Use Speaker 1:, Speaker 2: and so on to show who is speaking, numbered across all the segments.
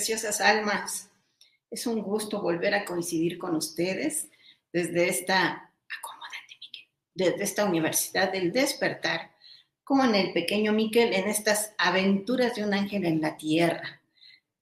Speaker 1: Preciosas almas. Es un gusto volver a coincidir con ustedes desde esta, desde esta Universidad del Despertar, con el pequeño Miquel en estas aventuras de un ángel en la tierra.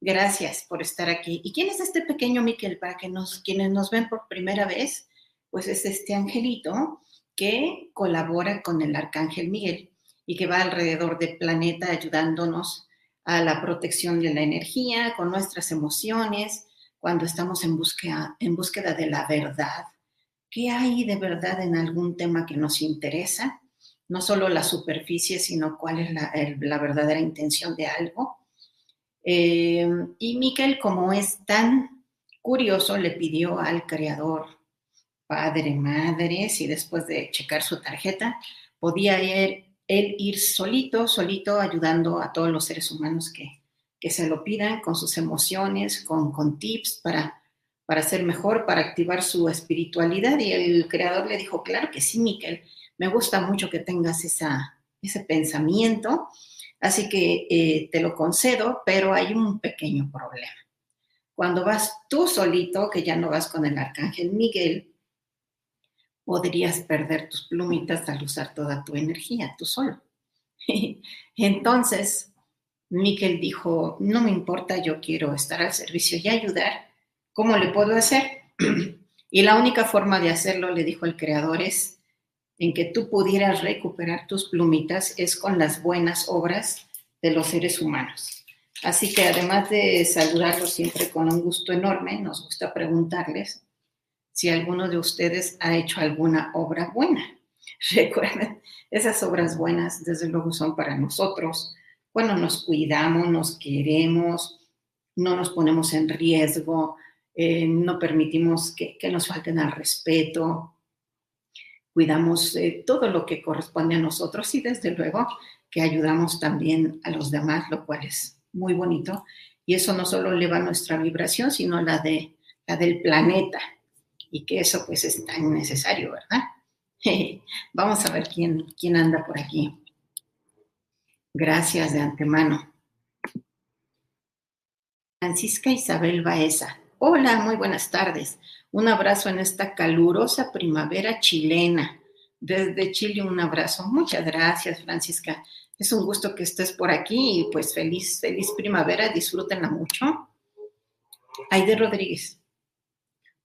Speaker 1: Gracias por estar aquí. ¿Y quién es este pequeño Miquel? Para que nos, quienes nos ven por primera vez, pues es este angelito que colabora con el arcángel Miguel y que va alrededor del planeta ayudándonos a la protección de la energía, con nuestras emociones, cuando estamos en búsqueda, en búsqueda de la verdad. ¿Qué hay de verdad en algún tema que nos interesa? No solo la superficie, sino cuál es la, verdadera intención de algo. Eh, y Miquel, como es tan curioso, le pidió al creador, padre, madre, si después de checar su tarjeta podía ir él ir solito, solito, ayudando a todos los seres humanos que, que se lo pidan con sus emociones, con, con tips para, para ser mejor, para activar su espiritualidad. Y el creador le dijo, claro que sí, Miquel, me gusta mucho que tengas esa, ese pensamiento, así que eh, te lo concedo, pero hay un pequeño problema. Cuando vas tú solito, que ya no vas con el arcángel Miguel, podrías perder tus plumitas al usar toda tu energía, tú solo. Entonces, Miquel dijo, no me importa, yo quiero estar al servicio y ayudar. ¿Cómo le puedo hacer? y la única forma de hacerlo, le dijo el creador, es en que tú pudieras recuperar tus plumitas es con las buenas obras de los seres humanos. Así que además de saludarlos siempre con un gusto enorme, nos gusta preguntarles si alguno de ustedes ha hecho alguna obra buena. Recuerden, esas obras buenas desde luego son para nosotros. Cuando nos cuidamos, nos queremos, no nos ponemos en riesgo, eh, no permitimos que, nos falten al respeto, cuidamos eh, todo lo que corresponde a nosotros y desde luego que ayudamos también a los demás, lo cual es muy bonito. Y eso no solo eleva nuestra vibración, sino la, de, la del planeta y que eso pues es tan necesario, ¿verdad? Vamos a ver quién, quién anda por aquí. Gracias de antemano. Francisca Isabel Baeza. Hola, muy buenas tardes. Un abrazo en esta calurosa primavera chilena. Desde Chile un abrazo. Muchas gracias, Francisca. Es un gusto que estés por aquí y pues feliz, feliz primavera. Disfrútenla mucho. Aide Rodríguez.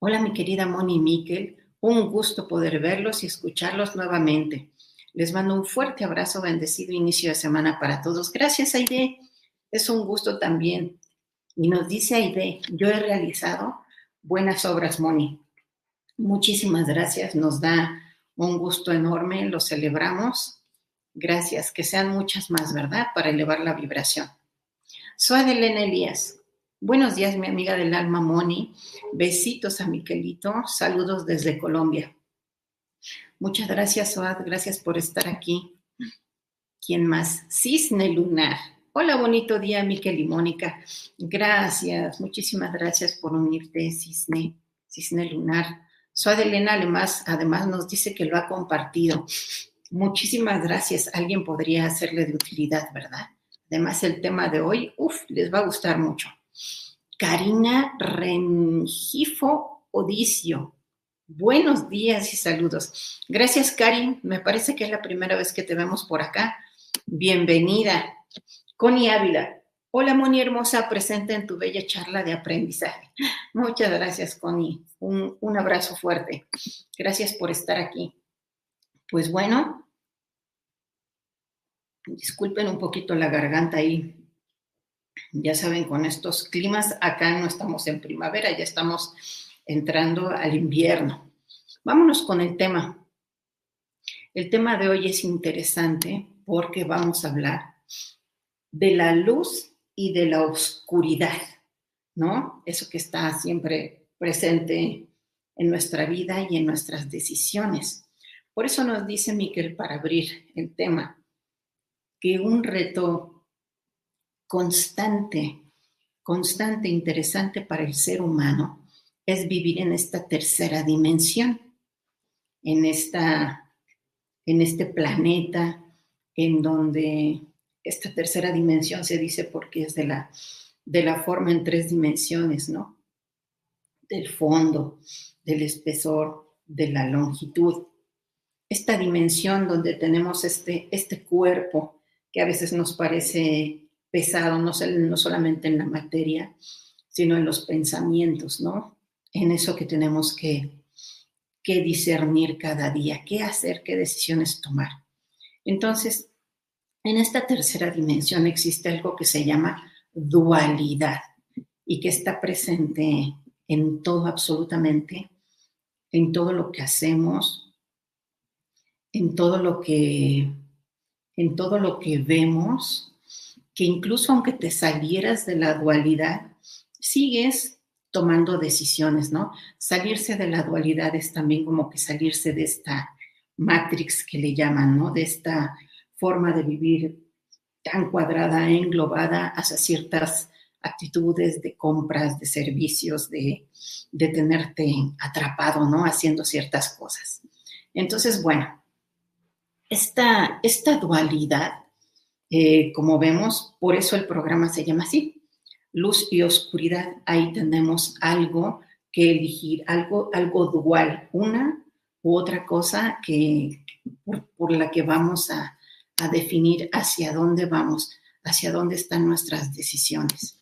Speaker 1: Hola, mi querida Moni Miquel. Un gusto poder verlos y escucharlos nuevamente. Les mando un fuerte abrazo, bendecido inicio de semana para todos. Gracias, Aide. Es un gusto también. Y nos dice Aide, yo he realizado buenas obras, Moni. Muchísimas gracias. Nos da un gusto enorme. Lo celebramos. Gracias. Que sean muchas más, ¿verdad? Para elevar la vibración. Soy Elena Elías. Buenos días, mi amiga del alma Moni. Besitos a Miquelito. Saludos desde Colombia. Muchas gracias, Soad. Gracias por estar aquí. ¿Quién más? Cisne Lunar. Hola, bonito día, Miquel y Mónica. Gracias, muchísimas gracias por unirte, Cisne, Cisne Lunar. Soad Elena además, además nos dice que lo ha compartido. Muchísimas gracias. Alguien podría hacerle de utilidad, ¿verdad? Además, el tema de hoy, uff, les va a gustar mucho. Karina Rengifo Odicio. Buenos días y saludos. Gracias, Karin. Me parece que es la primera vez que te vemos por acá. Bienvenida. Connie Ávila. Hola, Moni hermosa, presente en tu bella charla de aprendizaje. Muchas gracias, Connie. Un, un abrazo fuerte. Gracias por estar aquí. Pues bueno, disculpen un poquito la garganta ahí ya saben, con estos climas, acá no estamos en primavera, ya estamos entrando al invierno. Vámonos con el tema. El tema de hoy es interesante porque vamos a hablar de la luz y de la oscuridad, ¿no? Eso que está siempre presente en nuestra vida y en nuestras decisiones. Por eso nos dice Miquel para abrir el tema que un reto constante, constante, interesante para el ser humano es vivir en esta tercera dimensión, en, esta, en este planeta en donde esta tercera dimensión se dice porque es de la, de la forma en tres dimensiones, ¿no? Del fondo, del espesor, de la longitud. Esta dimensión donde tenemos este, este cuerpo que a veces nos parece pesado, no, no solamente en la materia, sino en los pensamientos, ¿no? En eso que tenemos que, que discernir cada día, qué hacer, qué decisiones tomar. Entonces, en esta tercera dimensión existe algo que se llama dualidad y que está presente en todo absolutamente, en todo lo que hacemos, en todo lo que en todo lo que vemos, que incluso aunque te salieras de la dualidad, sigues tomando decisiones, ¿no? Salirse de la dualidad es también como que salirse de esta matrix que le llaman, ¿no? De esta forma de vivir tan cuadrada, englobada hacia ciertas actitudes de compras, de servicios, de, de tenerte atrapado, ¿no? Haciendo ciertas cosas. Entonces, bueno, esta, esta dualidad eh, como vemos, por eso el programa se llama así, luz y oscuridad. Ahí tenemos algo que elegir, algo, algo dual, una u otra cosa que, por, la que vamos a, definir hacia dónde vamos, hacia dónde están nuestras decisiones.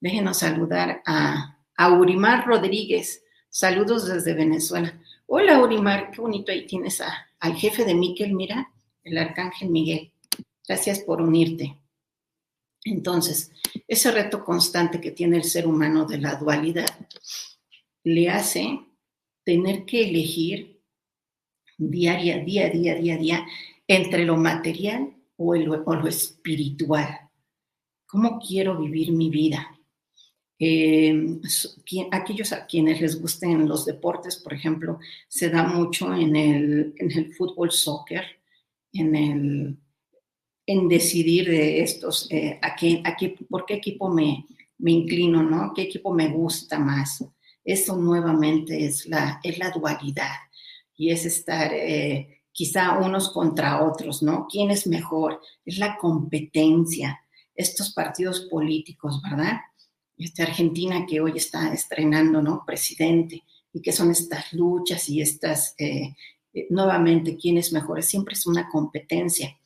Speaker 1: Déjenos saludar a, a Urimar Rodríguez. Saludos desde Venezuela. Hola Urimar, qué bonito ahí tienes al jefe de Miquel, mira, el arcángel Miguel. Gracias por unirte. Entonces, ese reto constante que tiene el ser humano de la dualidad le hace tener que elegir diaria, día, día, día, día, entre lo material o, lo espiritual. ¿Cómo quiero vivir mi vida? Eh, aquellos a quienes les gusten los deportes, por ejemplo, se da mucho en el, en el fútbol, soccer, en el en decidir de estos, eh, a qué, a qué, por qué equipo me, me inclino, ¿no? ¿Qué equipo me gusta más? Eso nuevamente es la, es la dualidad y es estar eh, quizá unos contra otros, ¿no? ¿Quién es mejor? Es la competencia, estos partidos políticos, ¿verdad? Esta Argentina que hoy está estrenando, ¿no? Presidente, y que son estas luchas y estas, eh, nuevamente, ¿quién es mejor? Siempre es una competencia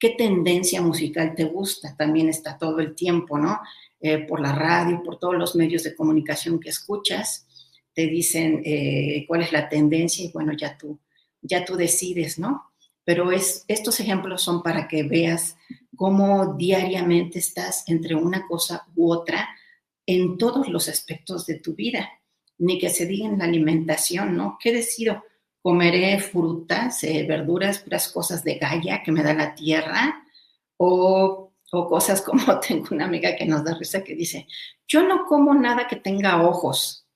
Speaker 1: qué tendencia musical te gusta, también está todo el tiempo, ¿no? eh, por la radio, por todos los medios de comunicación que escuchas, te dicen eh, cuál es la tendencia y bueno, ya tú, ya tú decides, ¿no? Pero es, estos ejemplos son para que veas cómo diariamente estás entre una cosa u otra en todos los aspectos de tu vida, ni que se diga en la alimentación, ¿no? ¿Qué decido? ¿Comeré frutas, eh, verduras, puras cosas de Gaia que me da la tierra? ¿O, o cosas como tengo una amiga que nos da risa que dice, yo no como nada que tenga ojos.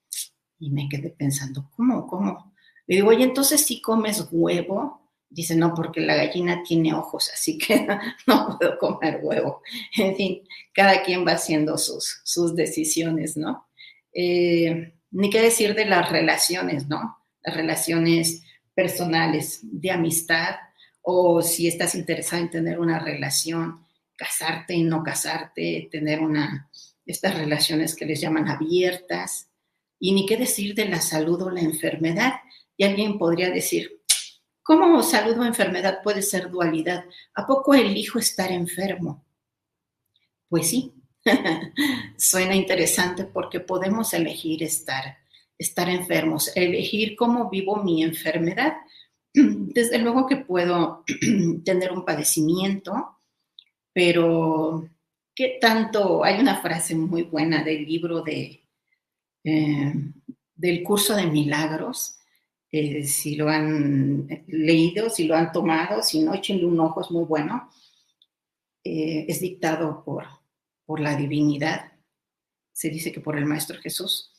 Speaker 1: Y me quedé pensando, ¿cómo? ¿Cómo? Le digo, oye, entonces si comes huevo, Dice, no, porque la gallina tiene ojos, así que no puedo comer huevo. En fin, cada quien va haciendo sus, sus decisiones, ¿no? Eh, ni qué decir de las relaciones, ¿no? Relaciones personales, de amistad, o si estás interesado en tener una relación, casarte y no casarte, tener una, estas relaciones que les llaman abiertas, y ni qué decir de la salud o la enfermedad. Y alguien podría decir, ¿Cómo salud o enfermedad puede ser dualidad? ¿A poco elijo estar enfermo? Pues sí, suena interesante porque podemos elegir estar, estar enfermos, elegir cómo vivo mi enfermedad. Desde luego que puedo tener un padecimiento, pero ¿qué tanto? Hay una frase muy buena del libro de, eh, del curso de milagros si lo han leído, si lo han tomado, si no, échenle un ojo, es muy bueno. Eh, es dictado por, por la divinidad, se dice que por el Maestro Jesús.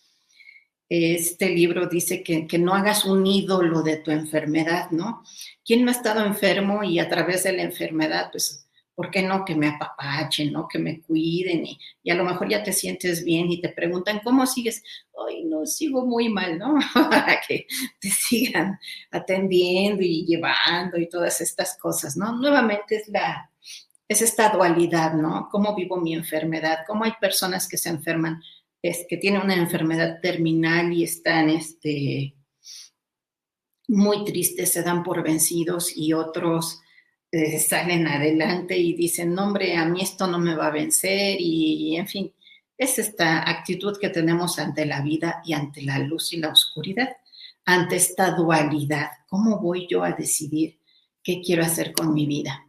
Speaker 1: Este libro dice que, que, no hagas un ídolo de tu enfermedad, ¿no? ¿Quién no ha estado enfermo y a través de la enfermedad, pues ¿por qué no que me apapachen, no? Que me cuiden y, a lo mejor ya te sientes bien y te preguntan, ¿cómo sigues? Ay, no, sigo muy mal, ¿no? Para que te sigan atendiendo y llevando y todas estas cosas, ¿no? Nuevamente es la, es esta dualidad, ¿no? ¿Cómo vivo mi enfermedad? ¿Cómo hay personas que se enferman, que tienen una enfermedad terminal y están, este, muy tristes, se dan por vencidos y otros eh, salen adelante y dicen, no, hombre, a mí esto no me va a vencer y, en fin, es esta actitud que tenemos ante la vida y ante la luz y la oscuridad, ante esta dualidad. ¿Cómo voy yo a decidir qué quiero hacer con mi vida?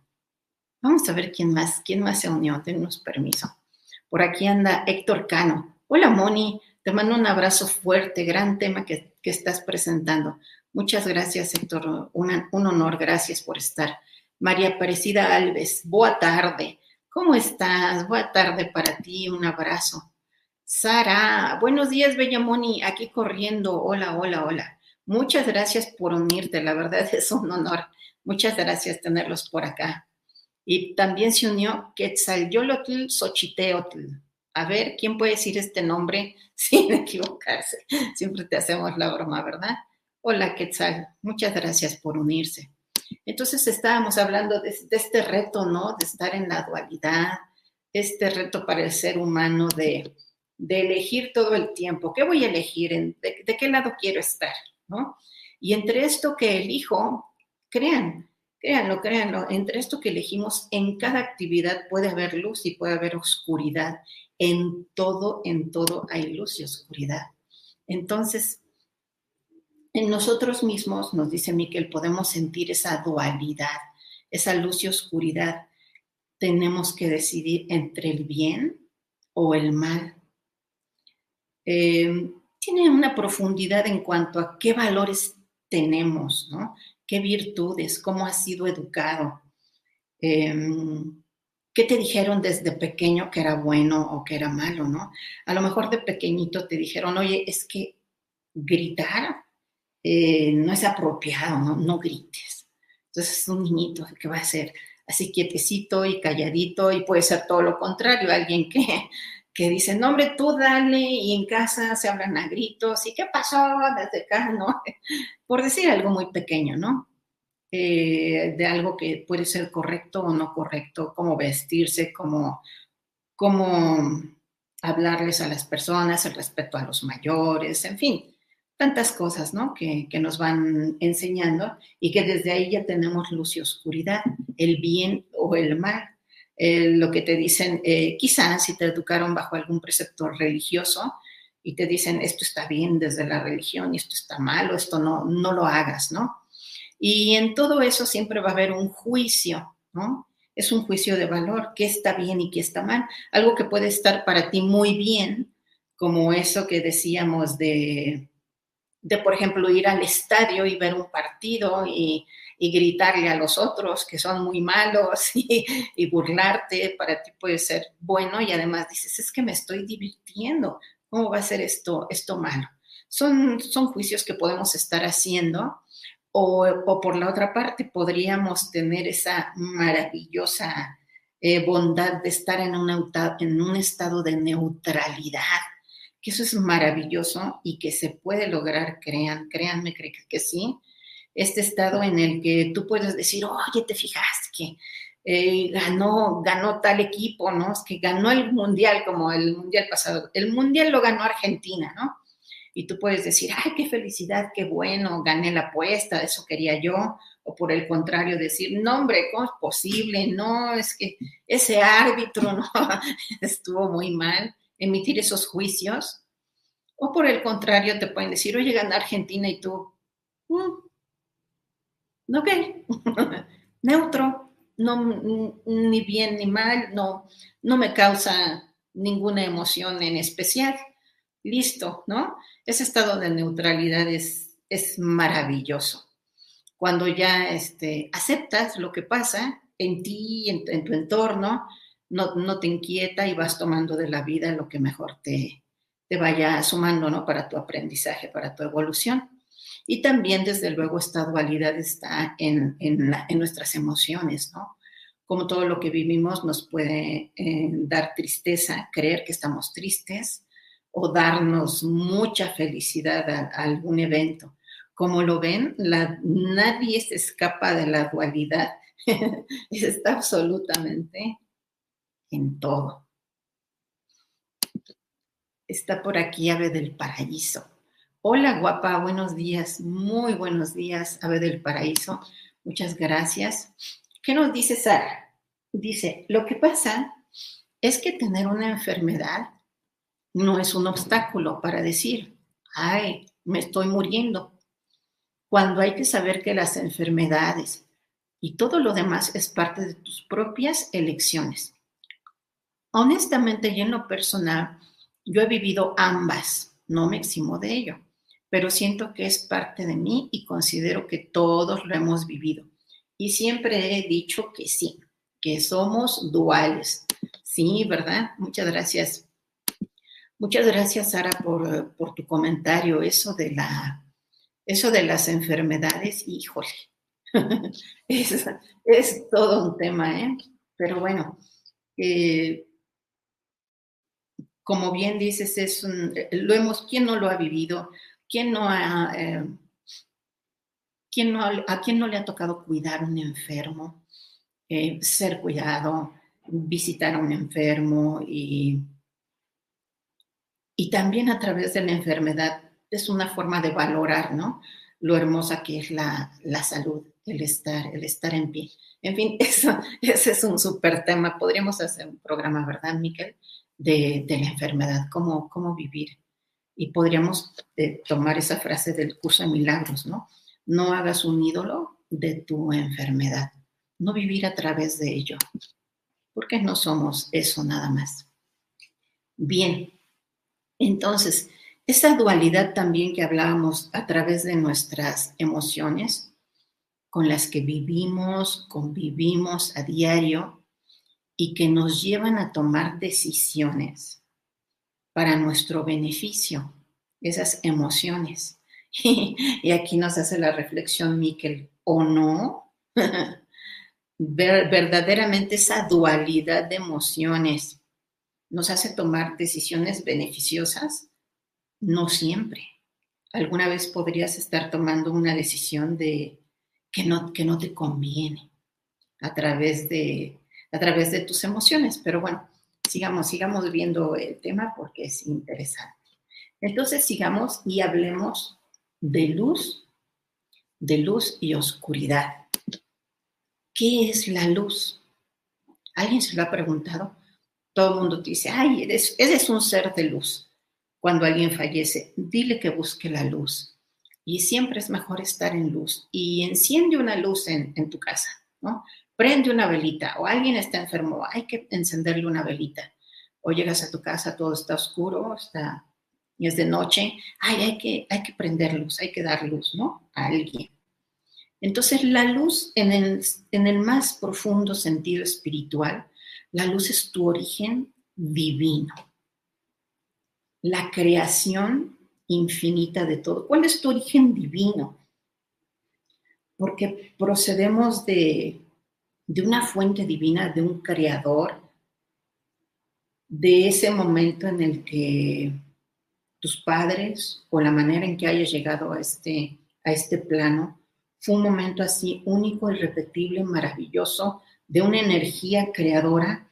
Speaker 1: Vamos a ver quién más, quién más se unió, denos permiso. Por aquí anda Héctor Cano. Hola Moni, te mando un abrazo fuerte, gran tema que, estás presentando. Muchas gracias Héctor, un honor, gracias por estar. María Aparecida Alves, boa tarde. ¿Cómo estás? Boa tarde para ti, un abrazo. Sara, buenos días, Bella Moni, aquí corriendo. Hola, hola, hola. Muchas gracias por unirte, la verdad es un honor. Muchas gracias tenerlos por acá. Y también se unió Quetzalyolotl Xochiteotl. A ver, ¿quién puede decir este nombre sin equivocarse? Siempre te hacemos la broma, ¿verdad? Hola, Quetzal. Muchas gracias por unirse. Entonces estábamos hablando de, este reto, ¿no? De estar en la dualidad, este reto para el ser humano de, elegir todo el tiempo. ¿Qué voy a elegir? De, de, qué lado quiero estar? ¿No? Y entre esto que elijo, crean, créanlo, créanlo, entre esto que elegimos, en cada actividad puede haber luz y puede haber oscuridad. En todo, en todo hay luz y oscuridad. Entonces, en nosotros mismos, nos dice Miquel, podemos sentir esa dualidad, esa luz y oscuridad. Tenemos que decidir entre el bien o el mal. Eh, tiene una profundidad en cuanto a qué valores tenemos, ¿no? qué virtudes, cómo has sido educado, em, qué te dijeron desde pequeño que era bueno o que era malo, ¿no? A lo mejor de pequeñito te dijeron, oye, es que gritar eh, no es apropiado, ¿no? no grites. Entonces es un niñito que va a ser así quietecito y calladito y puede ser todo lo contrario, alguien que, que dice, no hombre, tú dale y en casa se hablan a gritos y qué pasó desde acá, ¿no? Por decir algo muy pequeño, ¿no? Eh, de algo que puede ser correcto o no correcto, cómo vestirse, cómo, cómo hablarles a las personas, el respeto a los mayores, en fin tantas cosas, ¿no? Que, nos van enseñando y que desde ahí ya tenemos luz y oscuridad, el bien o el mal. eh, lo que te dicen, eh, quizás si te educaron bajo algún precepto religioso y te dicen esto está bien desde la religión y esto está mal o esto no, no lo hagas, ¿no? Y en todo eso siempre va a haber un juicio, ¿no? Es un juicio de valor, qué está bien y qué está mal. Algo que puede estar para ti muy bien, como eso que decíamos de, de por ejemplo, ir al estadio y ver un partido y, y gritarle a los otros que son muy malos y, burlarte, para ti puede ser bueno y además dices, es que me estoy divirtiendo, ¿cómo va a ser esto, esto malo? Son, son juicios que podemos estar haciendo o, por la otra parte podríamos tener esa maravillosa eh, bondad de estar en, en un estado de neutralidad, que eso es maravilloso y que se puede lograr, crean, créanme, creo que sí, este estado en el que tú puedes decir, oye, te fijaste que eh, ganó, ganó tal equipo, ¿no? Es que ganó el mundial como el mundial pasado. El mundial lo ganó Argentina, ¿no? Y tú puedes decir, ay, qué felicidad, qué bueno, gané la apuesta, eso quería yo. O por el contrario, decir, no, hombre, ¿cómo es posible? No, es que ese árbitro, ¿no? Estuvo muy mal. Emitir esos juicios. O por el contrario, te pueden decir, oye, ganó Argentina y tú, mm, ok, neutro, no, ni bien ni mal, no, no me causa ninguna emoción en especial. Listo, ¿no? Ese estado de neutralidad es, es maravilloso. Cuando ya este, aceptas lo que pasa en ti, en, en tu entorno, no, no, te inquieta y vas tomando de la vida lo que mejor te, te vaya sumando, ¿no? Para tu aprendizaje, para tu evolución. Y también, desde luego, esta dualidad está en, nuestras emociones, ¿no? Como todo lo que vivimos nos puede eh, dar tristeza, creer que estamos tristes o darnos mucha felicidad a, algún evento. Como lo ven, nadie se escapa de la dualidad. está absolutamente en todo. Está por aquí Ave del Paraíso. Hola guapa, buenos días, muy buenos días, Ave del Paraíso. Muchas gracias. ¿Qué nos dice Sara? Dice, lo que pasa es que tener una enfermedad no es un obstáculo para decir, ay, me estoy muriendo. Cuando hay que saber que las enfermedades y todo lo demás es parte de tus propias elecciones. Honestamente y en lo personal, yo he vivido ambas, no me eximo de ello pero siento que es parte de mí y considero que todos lo hemos vivido. Y siempre he dicho que sí, que somos duales. Sí, ¿verdad? Muchas gracias. Muchas gracias, Sara, por, tu comentario. Eso de, la, eso de las enfermedades, híjole, es, es todo un tema, ¿eh? Pero bueno, eh, como bien dices, es lo hemos, ¿quién no lo ha vivido? ¿Quién no ha, eh, no, ¿A quién no le ha tocado cuidar a un enfermo, eh, ser cuidado, visitar a un enfermo y, y también a través de la enfermedad es una forma de valorar, ¿no? Lo hermosa que es la, salud, el estar, el estar en pie. En fin, eso, ese es un súper tema. Podríamos hacer un programa, ¿verdad, Miquel? De, de la enfermedad, cómo, cómo vivir y podríamos eh, tomar esa frase del curso de milagros, ¿no? No hagas un ídolo de tu enfermedad, no vivir a través de ello, porque no somos eso nada más. Bien, entonces, esa dualidad también que hablábamos a través de nuestras emociones, con las que vivimos, convivimos a diario y que nos llevan a tomar decisiones para nuestro beneficio, esas emociones. y aquí nos hace la reflexión Miquel, ¿o no? verdaderamente esa dualidad de emociones nos hace tomar decisiones beneficiosas? No siempre. Alguna vez podrías estar tomando una decisión de que no, que no te conviene a través de, a través de tus emociones, pero bueno, sigamos, sigamos viendo el tema porque es interesante. Entonces sigamos y hablemos de luz, de luz y oscuridad. ¿Qué es la luz? ¿Alguien se lo ha preguntado? Todo el mundo te dice, ay, eres, eres un ser de luz. Cuando alguien fallece, dile que busque la luz. Y siempre es mejor estar en luz. Y enciende una luz en, en tu casa, ¿no? Prende una velita. O alguien está enfermo, hay que encenderle una velita. O llegas a tu casa, todo está oscuro, está, y es de noche. Ay, hay que, hay que prender luz, hay que dar luz, ¿no? A alguien. Entonces, la luz en el, en el más profundo sentido espiritual, la luz es tu origen divino, la creación infinita de todo. ¿Cuál es tu origen divino? Porque procedemos de, de una fuente divina, de un creador, de ese momento en el que tus padres o la manera en que hayas llegado a este, a este plano fue un momento así único, irrepetible, maravilloso, de una energía creadora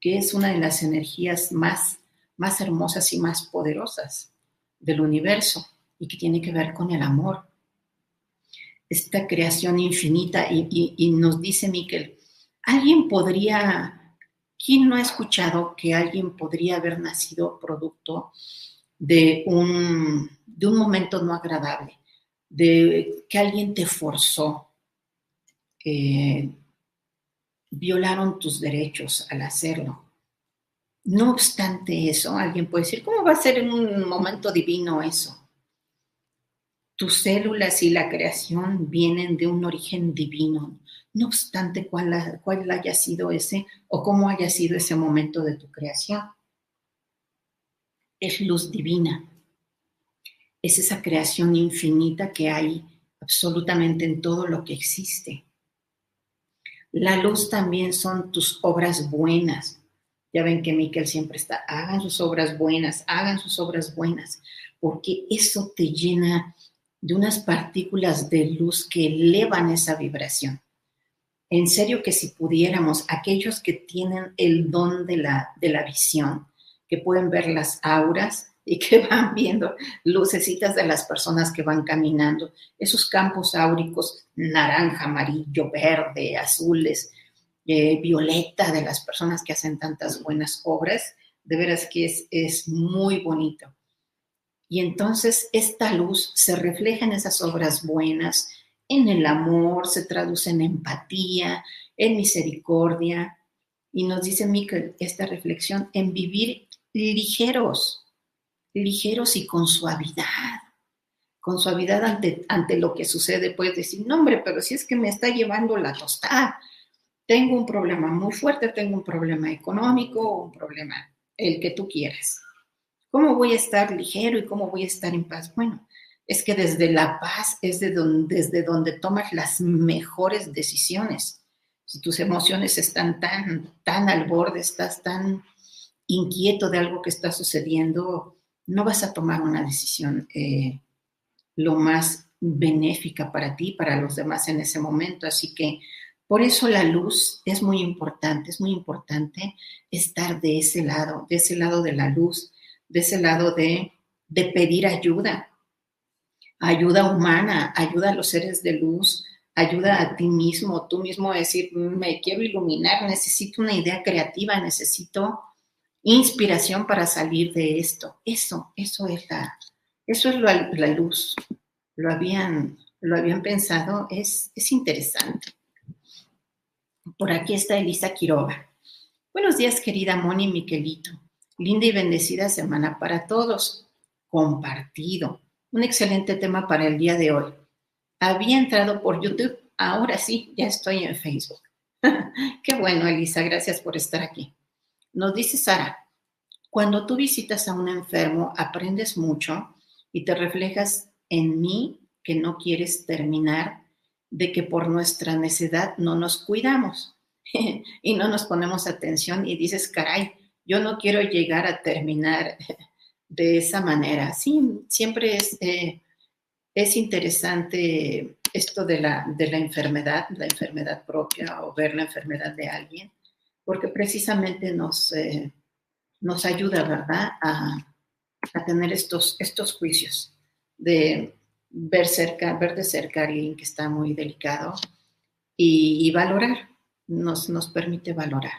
Speaker 1: que es una de las energías más, más hermosas y más poderosas del universo y que tiene que ver con el amor. Esta creación infinita y, nos dice Miquel, alguien podría, ¿quién no ha escuchado que alguien podría haber nacido producto de un, de un momento no agradable? de que alguien te forzó, eh, violaron tus derechos al hacerlo. No obstante eso, alguien puede decir, ¿cómo va a ser en un momento divino eso? Tus células y la creación vienen de un origen divino, no obstante cuál, cuál haya sido ese o cómo haya sido ese momento de tu creación. Es luz divina es esa creación infinita que hay absolutamente en todo lo que existe. La luz también son tus obras buenas. Ya ven que Miquel siempre está, hagan sus obras buenas, hagan sus obras buenas, porque eso te llena de unas partículas de luz que elevan esa vibración. En serio que si pudiéramos, aquellos que tienen el don de la, de la visión, que pueden ver las auras, y que van viendo lucecitas de las personas que van caminando, esos campos áuricos naranja, amarillo, verde, azules, eh, violeta de las personas que hacen tantas buenas obras, de veras que es, es muy bonito. Y entonces esta luz se refleja en esas obras buenas, en el amor, se traduce en empatía, en misericordia. Y nos dice Miquel esta reflexión en vivir ligeros, ligeros y con suavidad. Con suavidad ante, ante lo que sucede, puedes decir, no hombre, pero si es que me está llevando la tostada, tengo un problema muy fuerte, tengo un problema económico, un problema, el que tú quieras. ¿Cómo voy a estar ligero y cómo voy a estar en paz? Bueno, es que desde la paz es de donde, desde donde tomas las mejores decisiones. Si tus emociones están tan, tan al borde, estás tan inquieto de algo que está sucediendo, no vas a tomar una decisión eh, lo más benéfica para ti, para los demás en ese momento. Así que por eso la luz es muy importante, es muy importante estar de ese lado, de ese lado de la luz, de ese lado de, de pedir ayuda, ayuda humana, ayuda a los seres de luz, ayuda a ti mismo, tú mismo a decir, me quiero iluminar, necesito una idea creativa, necesito inspiración para salir de esto. Eso, eso es la, eso es la, luz. Lo habían, lo habían pensado, es, es interesante. Por aquí está Elisa Quiroga. Buenos días, querida Moni Miquelito. Linda y bendecida semana para todos. Compartido. Un excelente tema para el día de hoy. Había entrado por YouTube, ahora sí, ya estoy en Facebook. Qué bueno, Elisa, gracias por estar aquí. Nos dice Sara, cuando tú visitas a un enfermo, aprendes mucho y te reflejas en mí que no quieres terminar de que por nuestra necedad no nos cuidamos y no nos ponemos atención y dices, caray, yo no quiero llegar a terminar de esa manera. Sí, siempre es, eh, es interesante esto de la, de la enfermedad, la enfermedad propia o ver la enfermedad de alguien porque precisamente nos, eh, nos ayuda, ¿verdad?, a, tener estos, estos juicios de ver, cerca, ver de cerca a alguien que está muy delicado y, valorar, nos, nos permite valorar.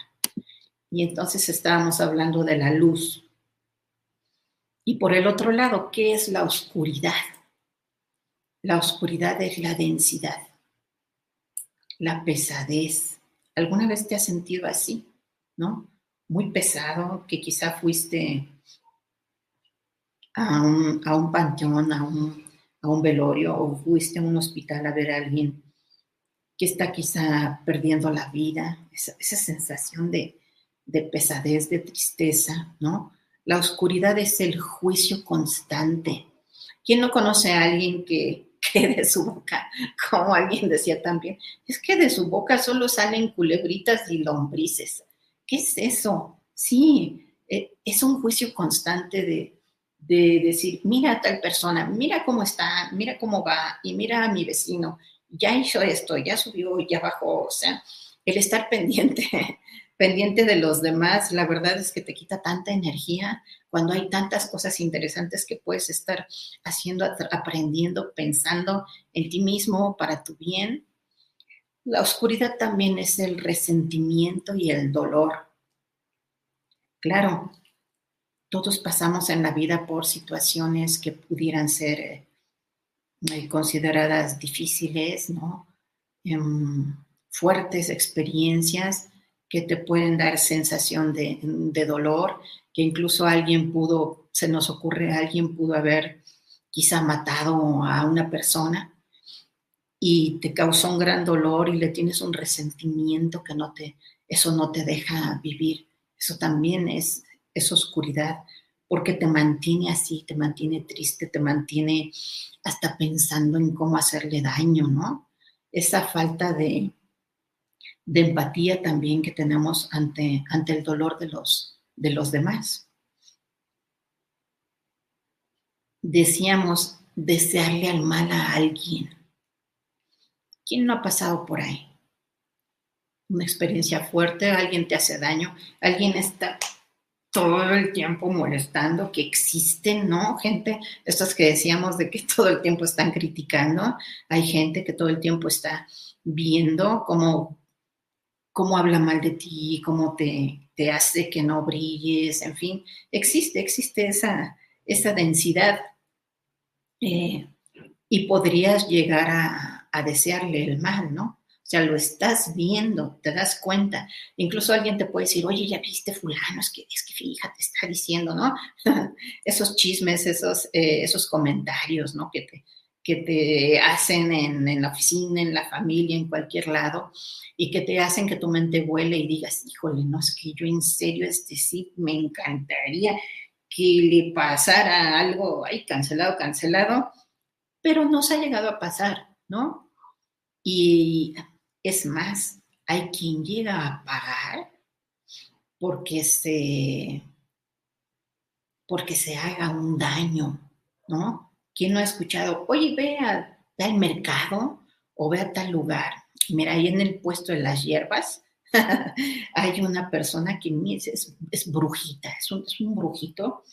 Speaker 1: Y entonces estábamos hablando de la luz. Y por el otro lado, ¿qué es la oscuridad? La oscuridad es la densidad, la pesadez. ¿Alguna vez te has sentido así? ¿No? Muy pesado, que quizá fuiste a un, a un panteón, a un, a un velorio o fuiste a un hospital a ver a alguien que está quizá perdiendo la vida, esa, esa sensación de, de, pesadez, de tristeza, ¿no? La oscuridad es el juicio constante. ¿Quién no conoce a alguien que, que de su boca, como alguien decía también, es que de su boca solo salen culebritas y lombrices? ¿Qué es eso? Sí, eh, es un juicio constante de, de decir, mira a tal persona, mira cómo está, mira cómo va, y mira a mi vecino, ya hizo esto, ya subió, ya bajó, o sea, el estar pendiente, pendiente de los demás, la verdad es que te quita tanta energía cuando hay tantas cosas interesantes que puedes estar haciendo, aprendiendo, pensando en ti mismo para tu bien. La oscuridad también es el resentimiento y el dolor. Claro, todos pasamos en la vida por situaciones que pudieran ser eh, consideradas difíciles, ¿no? Em, fuertes experiencias que te pueden dar sensación de, de, dolor, que incluso alguien pudo, se nos ocurre, alguien pudo haber quizá matado a una persona y te causó un gran dolor y le tienes un resentimiento que no te, eso no te deja vivir. Eso también es, es oscuridad, porque te mantiene así, te mantiene triste, te mantiene hasta pensando en cómo hacerle daño, ¿no? Esa falta de, de empatía también que tenemos ante, ante el dolor de los, de los demás. Decíamos desearle al mal a alguien. ¿Quién no ha pasado por ahí? Una experiencia fuerte, alguien te hace daño, alguien está todo el tiempo molestando, que existen, ¿no? Gente, estas que decíamos de que todo el tiempo están criticando, hay gente que todo el tiempo está viendo cómo, cómo habla mal de ti, cómo te, te hace que no brilles, en fin, existe, existe esa, esa densidad. Eh, y podrías llegar a, a desearle el mal, ¿no? O sea, lo estás viendo, te das cuenta. Incluso alguien te puede decir, oye, ya viste fulano, es que, es que fíjate, está diciendo, ¿no? esos chismes, esos, eh, esos comentarios, ¿no? Que te, que te hacen en, la oficina, en la familia, en cualquier lado, y que te hacen que tu mente vuele y digas, híjole, no, es que yo en serio, este sí, me encantaría que le pasara algo, ay, cancelado, cancelado, pero no se ha llegado a pasar, ¿no? Y es más, hay quien llega a pagar porque se, porque se haga un daño, ¿no? ¿Quién no ha escuchado? Oye, ve a tal mercado o ve a tal lugar. Mira, ahí en el puesto de las hierbas hay una persona que es, brujita, es un, brujito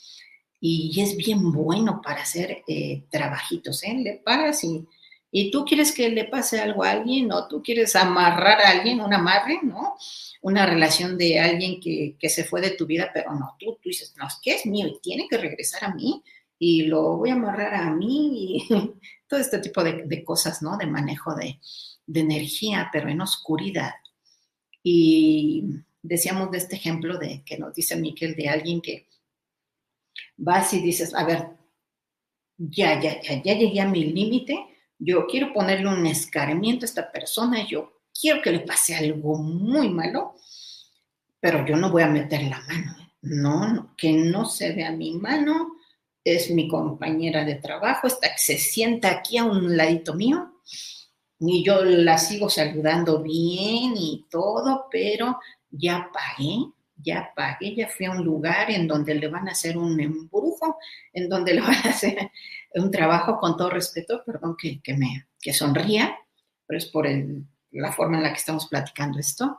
Speaker 1: y es bien bueno para hacer eh, trabajitos, ¿eh? Le pagas y y tú quieres que le pase algo a alguien o tú quieres amarrar a alguien, un amarre, ¿no? Una relación de alguien que, se fue de tu vida, pero no, tú, tú dices, no, es que es mío y tiene que regresar a mí y lo voy a amarrar a mí y todo este tipo de, cosas, ¿no? De manejo de, energía, pero en oscuridad. Y decíamos de este ejemplo de que nos dice Miquel de alguien que vas y dices, a ver, ya, ya, ya, ya llegué a mi límite, yo quiero ponerle un escarmiento a esta persona, yo quiero que le pase algo muy malo, pero yo no voy a meter la mano. ¿eh? No, que no se vea mi mano, es mi compañera de trabajo, está, se sienta aquí a un ladito mío y yo la sigo saludando bien y todo, pero ya pagué, ya pagué, ya fui a un lugar en donde le van a hacer un embrujo, en donde le van a hacer un trabajo con todo respeto, perdón que, que me que sonría, pero es por el, la forma en la que estamos platicando esto,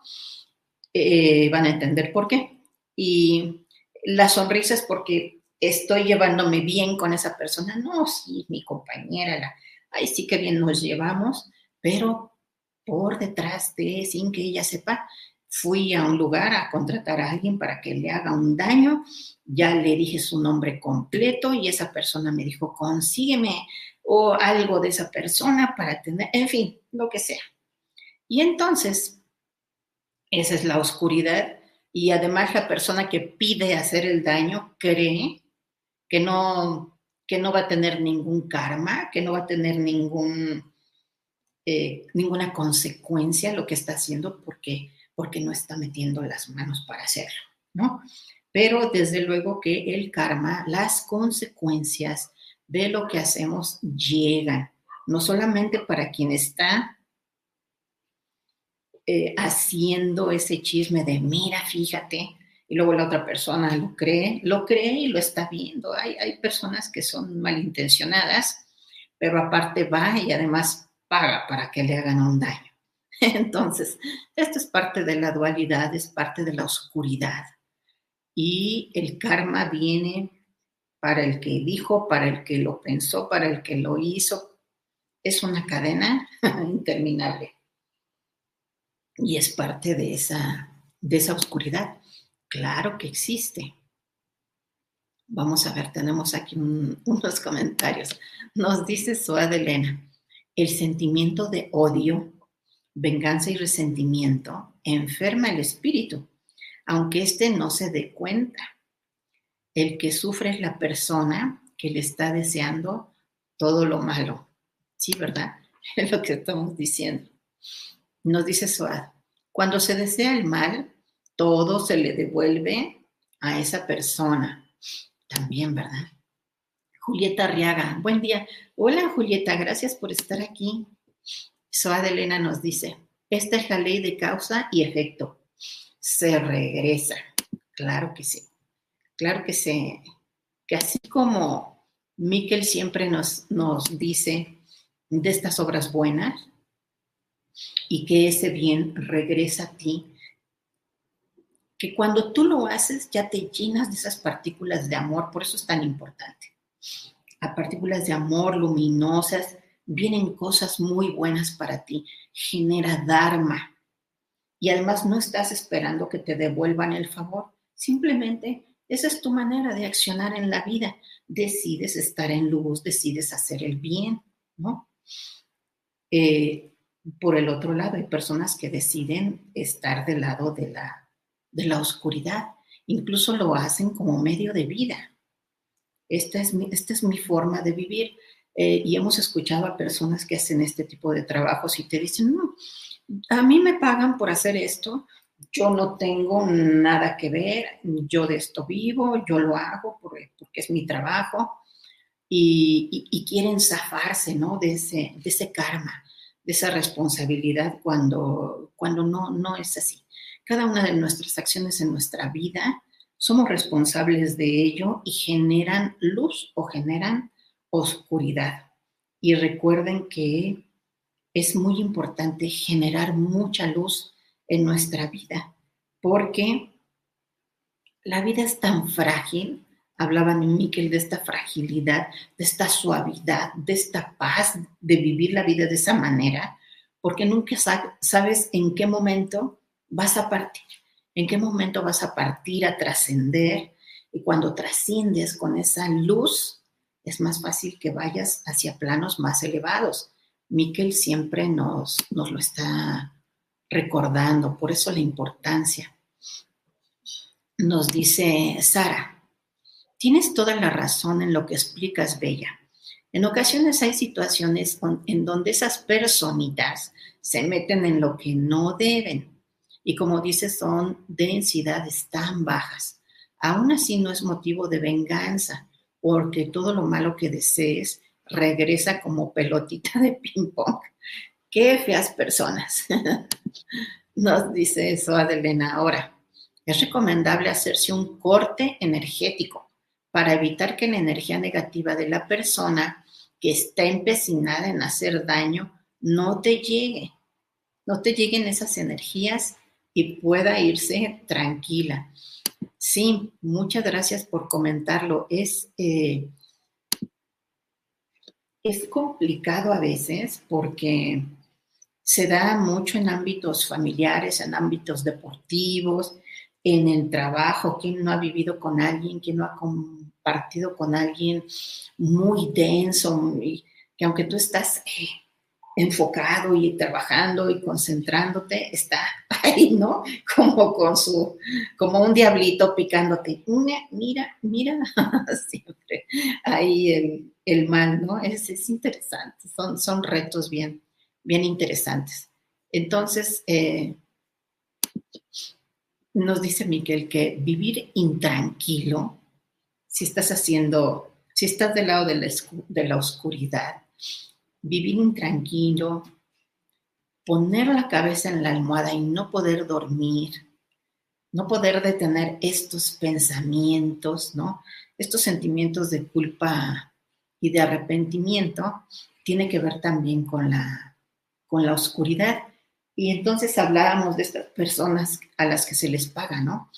Speaker 1: eh, van a entender por qué. Y la sonrisa es porque estoy llevándome bien con esa persona. No, sí, mi compañera, la, ay, sí que bien nos llevamos, pero por detrás de, sin que ella sepa, fui a un lugar a contratar a alguien para que le haga un daño, ya le dije su nombre completo y esa persona me dijo, consígueme o algo de esa persona para tener, en fin, lo que sea. Y entonces, esa es la oscuridad y además la persona que pide hacer el daño cree que no, que no va a tener ningún karma, que no va a tener ningún, eh, ninguna consecuencia lo que está haciendo porque, porque no está metiendo las manos para hacerlo, ¿no? Pero desde luego que el karma, las consecuencias de lo que hacemos llegan, no solamente para quien está eh, haciendo ese chisme de, mira, fíjate, y luego la otra persona lo cree, lo cree y lo está viendo. Hay, hay personas que son malintencionadas, pero aparte va y además paga para que le hagan un daño. Entonces, esto es parte de la dualidad, es parte de la oscuridad. Y el karma viene para el que dijo, para el que lo pensó, para el que lo hizo. Es una cadena interminable y es parte de esa, de esa oscuridad. Claro que existe. Vamos a ver, tenemos aquí unos comentarios. Nos dice Suad Elena, el sentimiento de odio, venganza y resentimiento enferma el espíritu, aunque éste no se dé cuenta. El que sufre es la persona que le está deseando todo lo malo. Sí, ¿verdad? Es lo que estamos diciendo. Nos dice Suad, cuando se desea el mal, todo se le devuelve a esa persona. También, ¿verdad? Julieta Arriaga, buen día. Hola Julieta, gracias por estar aquí. Suad Elena nos dice, esta es la ley de causa y efecto. Se regresa. Claro que sí. Claro que sí. Que así como Miquel siempre nos, nos dice de estas obras buenas, y que ese bien regresa a ti. Que cuando tú lo haces ya te llenas de esas partículas de amor, por eso es tan importante. A partículas de amor luminosas vienen cosas muy buenas para ti, genera dharma. Y además no estás esperando que te devuelvan el favor, simplemente esa es tu manera de accionar en la vida. Decides estar en luz, decides hacer el bien, ¿no? Eh, por el otro lado, hay personas que deciden estar del lado de la, de la oscuridad, incluso lo hacen como medio de vida. Esta es mi, esta es mi forma de vivir. Eh, y hemos escuchado a personas que hacen este tipo de trabajos y te dicen, no, a mí me pagan por hacer esto, yo no tengo nada que ver, yo de esto vivo, yo lo hago porque, es mi trabajo y, y, quieren zafarse ¿no? de, ese, de ese karma de esa responsabilidad cuando, cuando no, no es así. Cada una de nuestras acciones en nuestra vida somos responsables de ello y generan luz o generan oscuridad. Y recuerden que es muy importante generar mucha luz en nuestra vida, porque la vida es tan frágil hablaban en Miquel de esta fragilidad, de esta suavidad, de esta paz, de vivir la vida de esa manera, porque nunca sabes en qué momento vas a partir, en qué momento vas a partir a trascender, y cuando trasciendes con esa luz, es más fácil que vayas hacia planos más elevados. Miquel siempre nos, nos lo está recordando, por eso la importancia. Nos dice Sara, Tienes toda la razón en lo que explicas, Bella. En ocasiones hay situaciones en donde esas personitas se meten en lo que no deben. Y como dices, son densidades tan bajas. Aún así no es motivo de venganza, porque todo lo malo que desees regresa como pelotita de ping-pong. Qué feas personas. Nos dice eso Adelena ahora. Es recomendable hacerse un corte energético para evitar que la energía negativa de la persona que está empecinada en hacer daño no te llegue, no te lleguen esas energías y pueda irse tranquila. Sí, muchas gracias por comentarlo. Es, eh, es complicado a veces porque se da mucho en ámbitos familiares, en ámbitos deportivos, en el trabajo, quien no ha vivido con alguien, quien no ha compartido con alguien muy denso, que aunque tú estás eh, enfocado y trabajando y concentrándote, está ahí, ¿no? Como con su, como un diablito picándote. Mira, mira, siempre ahí el, mal, ¿no? Es, es interesante, son, son retos bien, bien interesantes. Entonces, eh, nos dice Miquel que vivir intranquilo, si estás haciendo, si estás del lado de la, de la oscuridad, vivir intranquilo, poner la cabeza en la almohada y no poder dormir, no poder detener estos pensamientos, ¿no? Estos sentimientos de culpa y de arrepentimiento, tiene que ver también con la, con la oscuridad. Y entonces hablábamos de estas personas a las que se les paga, ¿no?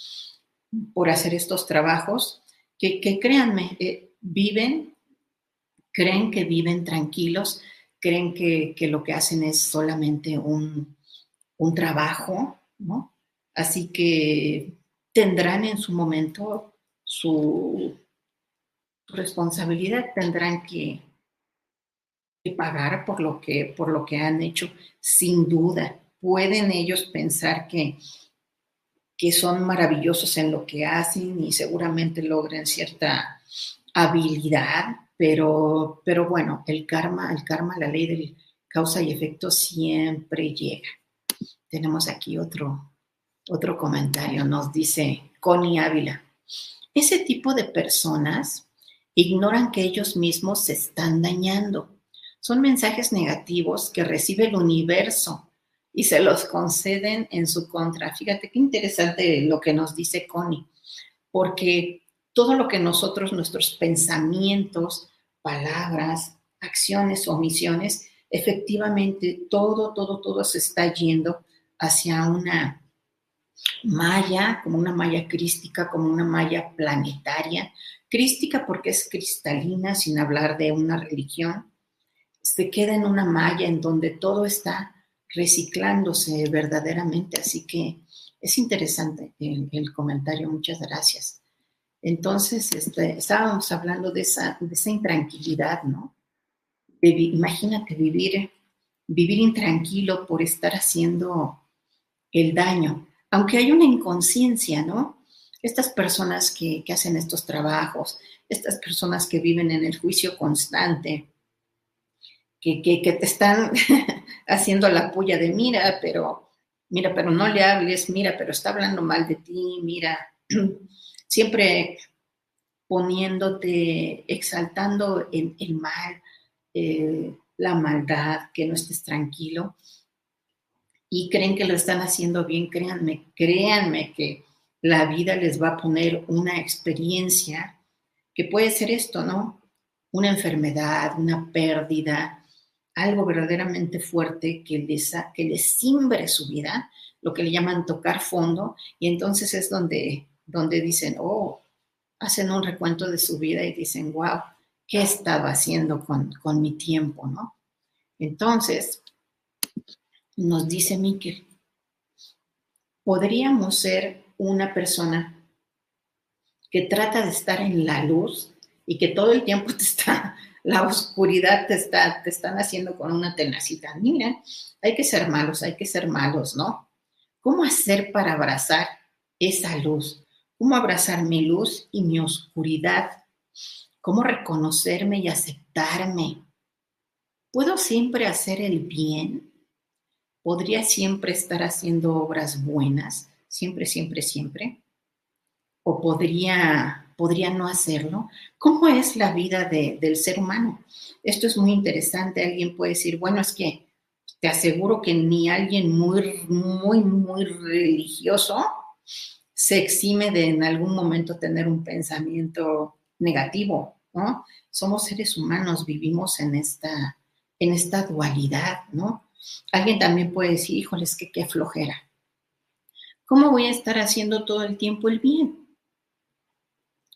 Speaker 1: Por hacer estos trabajos, que, créanme, eh, viven, creen que viven tranquilos, creen que, lo que hacen es solamente un, un trabajo, ¿no? Así que tendrán en su momento su responsabilidad, tendrán que, pagar por lo que, por lo que han hecho, sin duda. Pueden ellos pensar que, que son maravillosos en lo que hacen y seguramente logren cierta habilidad, pero, pero bueno, el karma, el karma, la ley del causa y efecto siempre llega. Tenemos aquí otro, otro comentario, nos dice Connie Ávila. Ese tipo de personas ignoran que ellos mismos se están dañando son mensajes negativos que recibe el universo y se los conceden en su contra. Fíjate qué interesante lo que nos dice Connie, porque todo lo que nosotros, nuestros pensamientos, palabras, acciones, omisiones, efectivamente todo, todo, todo se está yendo hacia una malla, como una malla crística, como una malla planetaria. Crística porque es cristalina, sin hablar de una religión se queda en una malla en donde todo está reciclándose verdaderamente. Así que es interesante el, comentario, muchas gracias. Entonces, este, estábamos hablando de esa, intranquilidad, ¿no? imagínate vivir, vivir intranquilo por estar haciendo el daño, aunque hay una inconsciencia, ¿no? Estas personas que, que hacen estos trabajos, estas personas que viven en el juicio constante, que, te están haciendo la puya de mira, pero mira, pero no le hables, mira, pero está hablando mal de ti, mira, siempre poniéndote, exaltando el, el mal, eh, la maldad, que no estés tranquilo y creen que lo están haciendo bien, créanme, créanme que la vida les va a poner una experiencia que puede ser esto, ¿no? Una enfermedad, una pérdida, algo verdaderamente fuerte que les, que les simbre su vida, lo que le llaman tocar fondo, y entonces es donde, donde dicen, oh, hacen un recuento de su vida y dicen, wow, ¿qué estaba haciendo con, con mi tiempo, no? Entonces, nos dice Miquel, podríamos ser una persona que trata de estar en la luz y que todo el tiempo te está la oscuridad te, está, te están haciendo con una tenacidad. Mira, hay que ser malos, hay que ser malos, ¿no? ¿Cómo hacer para abrazar esa luz? ¿Cómo abrazar mi luz y mi oscuridad? ¿Cómo reconocerme y aceptarme? ¿Puedo siempre hacer el bien? ¿Podría siempre estar haciendo obras buenas? Siempre, siempre, siempre. ¿O podría podría no hacerlo. ¿Cómo es la vida del ser humano? Esto es muy interesante. Alguien puede decir, bueno, es que te aseguro que ni alguien muy, muy, muy religioso se exime de en algún momento tener un pensamiento negativo, ¿no? Somos seres humanos, vivimos en esta, en esta dualidad, ¿no? Alguien también puede decir, híjoles, que qué flojera. ¿Cómo voy a estar haciendo todo el tiempo el bien?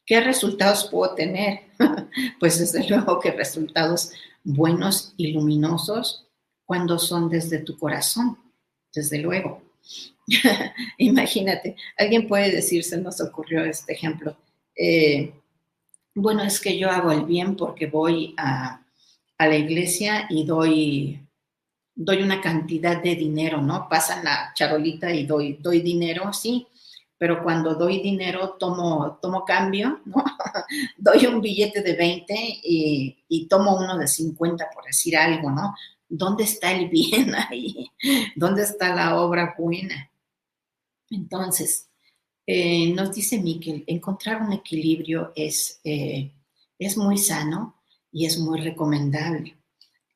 Speaker 1: ¿Qué resultados puedo tener? pues desde luego que resultados buenos y luminosos cuando son desde tu corazón, desde luego. Imagínate, alguien puede decir, se nos ocurrió este ejemplo, eh, bueno, es que yo hago el bien porque voy a, la iglesia y doy, doy una cantidad de dinero, ¿no? Pasan la charolita y doy, doy dinero, sí, pero cuando doy dinero tomo, tomo cambio, ¿no? doy un billete de 20 y, y, tomo uno de 50, por decir algo, ¿no? ¿Dónde está el bien ahí? ¿Dónde está la obra buena? Entonces, eh, nos dice Miquel, encontrar un equilibrio es, eh, es muy sano y es muy recomendable.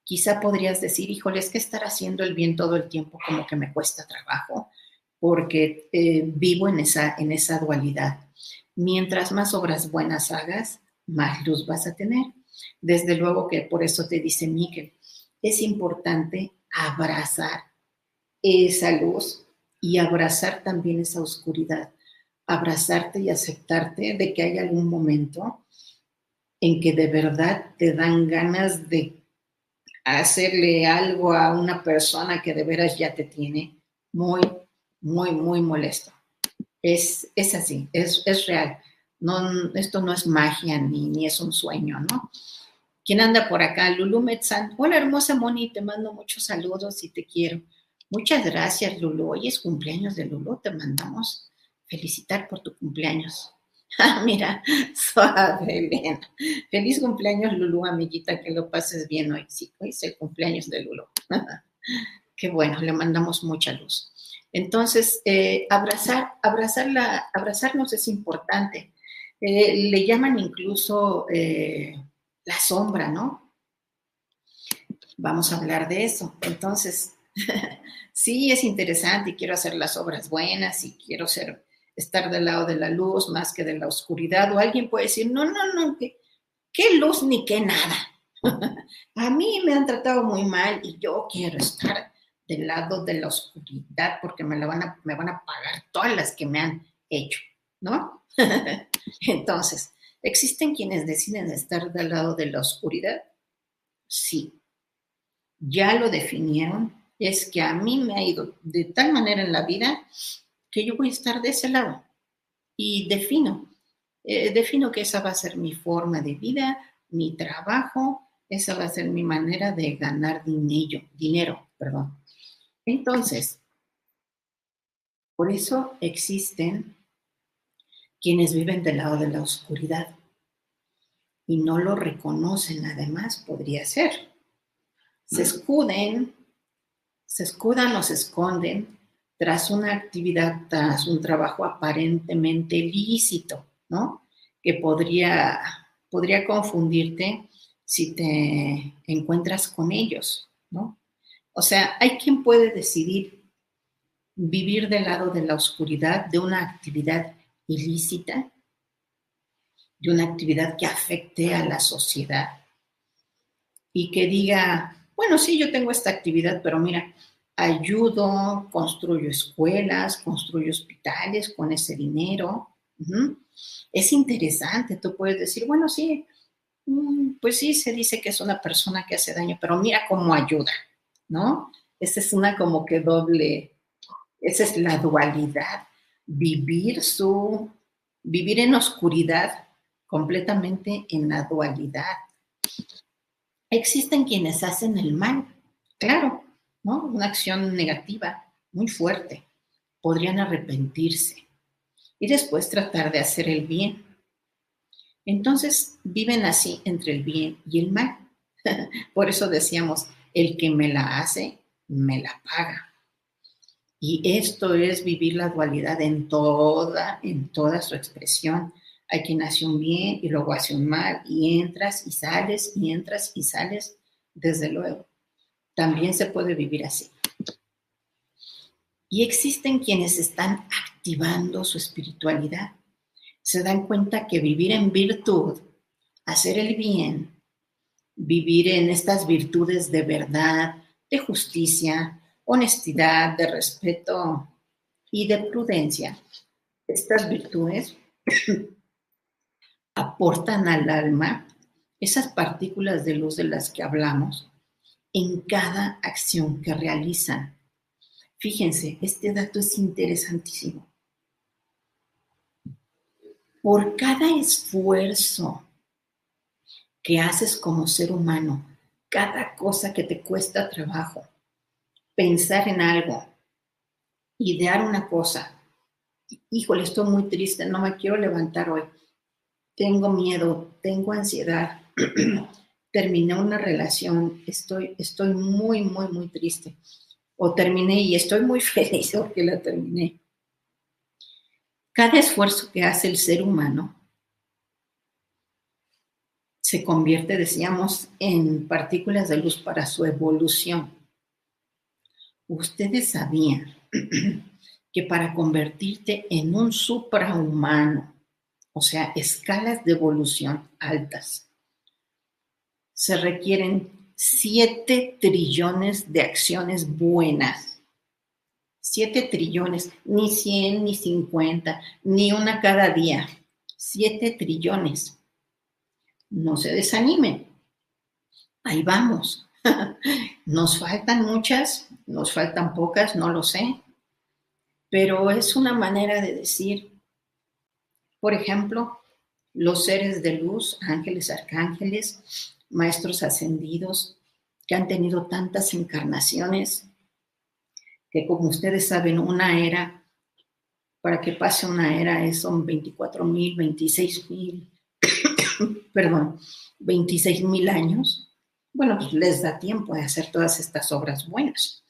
Speaker 1: Quizá podrías decir, híjole, es que estar haciendo el bien todo el tiempo como que me cuesta trabajo, porque eh, vivo en esa, en esa dualidad. Mientras más obras buenas hagas, más luz vas a tener. Desde luego que por eso te dice Miquel, es importante abrazar esa luz y abrazar también esa oscuridad, abrazarte y aceptarte de que hay algún momento en que de verdad te dan ganas de hacerle algo a una persona que de veras ya te tiene muy, muy, muy molesto. Es, es así, es, es real. No, esto no es magia ni, ni es un sueño, ¿no? ¿Quién anda por acá? Lulu Metzán. Hola, hermosa Moni, te mando muchos saludos y te quiero. Muchas gracias, Lulu. Hoy es cumpleaños de Lulu. Te mandamos felicitar por tu cumpleaños. Ah, mira, suave, bien. Feliz cumpleaños, Lulu, amiguita, que lo pases bien hoy. Sí, hoy es el cumpleaños de Lulu. Qué bueno, le mandamos mucha luz. Entonces, eh, abrazar, abrazar abrazarnos es importante. Eh, le llaman incluso eh, la sombra, ¿no? Vamos a hablar de eso. Entonces, sí, es interesante y quiero hacer las obras buenas y quiero ser estar del lado de la luz más que de la oscuridad. O alguien puede decir, no, no, no, ¿qué, luz ni qué nada? a mí me han tratado muy mal y yo quiero estar del lado de la oscuridad porque me, la van, a, me van a pagar todas las que me han hecho, ¿no? Entonces, ¿existen quienes deciden estar del lado de la oscuridad? Sí. Ya lo definieron. Es que a mí me ha ido de tal manera en la vida que yo voy a estar de ese lado. Y defino, eh, defino que esa va a ser mi forma de vida, mi trabajo, esa va a ser mi manera de ganar dinero, dinero, perdón. Entonces, por eso existen quienes viven del lado de la oscuridad y no lo reconocen, además, podría ser. Se escuden, se escudan o se esconden tras una actividad, tras un trabajo aparentemente lícito, ¿no? Que podría, podría confundirte si te encuentras con ellos, ¿no? O sea, hay quien puede decidir vivir del lado de la oscuridad de una actividad ilícita, de una actividad que afecte a la sociedad y que diga, bueno, sí, yo tengo esta actividad, pero mira, ayudo, construyo escuelas, construyo hospitales con ese dinero. Es interesante, tú puedes decir, bueno, sí, mm, pues sí, se dice que es una persona que hace daño, pero mira cómo ayuda, ¿no? Esa es una como que doble, esa es la dualidad, vivir su, vivir en oscuridad, completamente en la dualidad. Existen quienes hacen el mal, claro, ¿no? Una acción negativa muy fuerte. Podrían arrepentirse y después tratar de hacer el bien. Entonces viven así entre el bien y el mal. Por eso decíamos, el que me la hace, me la paga. Y esto es vivir la dualidad en toda, en toda su expresión. Hay quien hace un bien y luego hace un mal y entras y sales y entras y sales, desde luego. También se puede vivir así. Y existen quienes están activando su espiritualidad. Se dan cuenta que vivir en virtud, hacer el bien, vivir en estas virtudes de verdad, de justicia, honestidad, de respeto y de prudencia, estas virtudes aportan al alma esas partículas de luz de las que hablamos en cada acción que realizan. Fíjense, este dato es interesantísimo. Por cada esfuerzo que haces como ser humano, cada cosa que te cuesta trabajo, pensar en algo, idear una cosa, híjole, estoy muy triste, no me quiero levantar hoy, tengo miedo, tengo ansiedad, terminé una relación, estoy, estoy muy, muy, muy triste. O terminé y estoy muy feliz porque la terminé. Cada esfuerzo que hace el ser humano se convierte, decíamos, en partículas de luz para su evolución. Ustedes sabían que para convertirte en un suprahumano, o sea, escalas de evolución altas, se requieren 7 trillones de acciones buenas. 7 trillones, ni 100, ni 50, ni una cada día. 7 trillones. No se desanimen. Ahí vamos. Nos faltan muchas, nos faltan pocas, no lo sé. Pero es una manera de decir, por ejemplo, los seres de luz, ángeles, arcángeles, maestros ascendidos que han tenido tantas encarnaciones, que como ustedes saben, una era, para que pase una era, son 24 mil, 26 mil, perdón, 26 mil años. Bueno, pues les da tiempo de hacer todas estas obras buenas.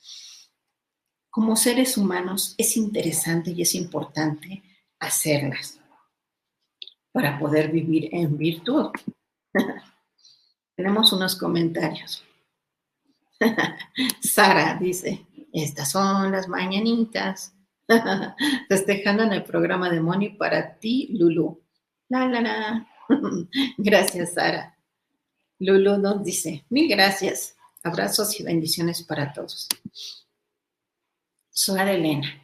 Speaker 1: Como seres humanos es interesante y es importante hacerlas para poder vivir en virtud. Tenemos unos comentarios. Sara dice, estas son las mañanitas. Festejando en el programa de Moni para ti, Lulu. La, la, la. Gracias, Sara. Lulu nos dice, mil gracias. Abrazos y bendiciones para todos. Sora Elena.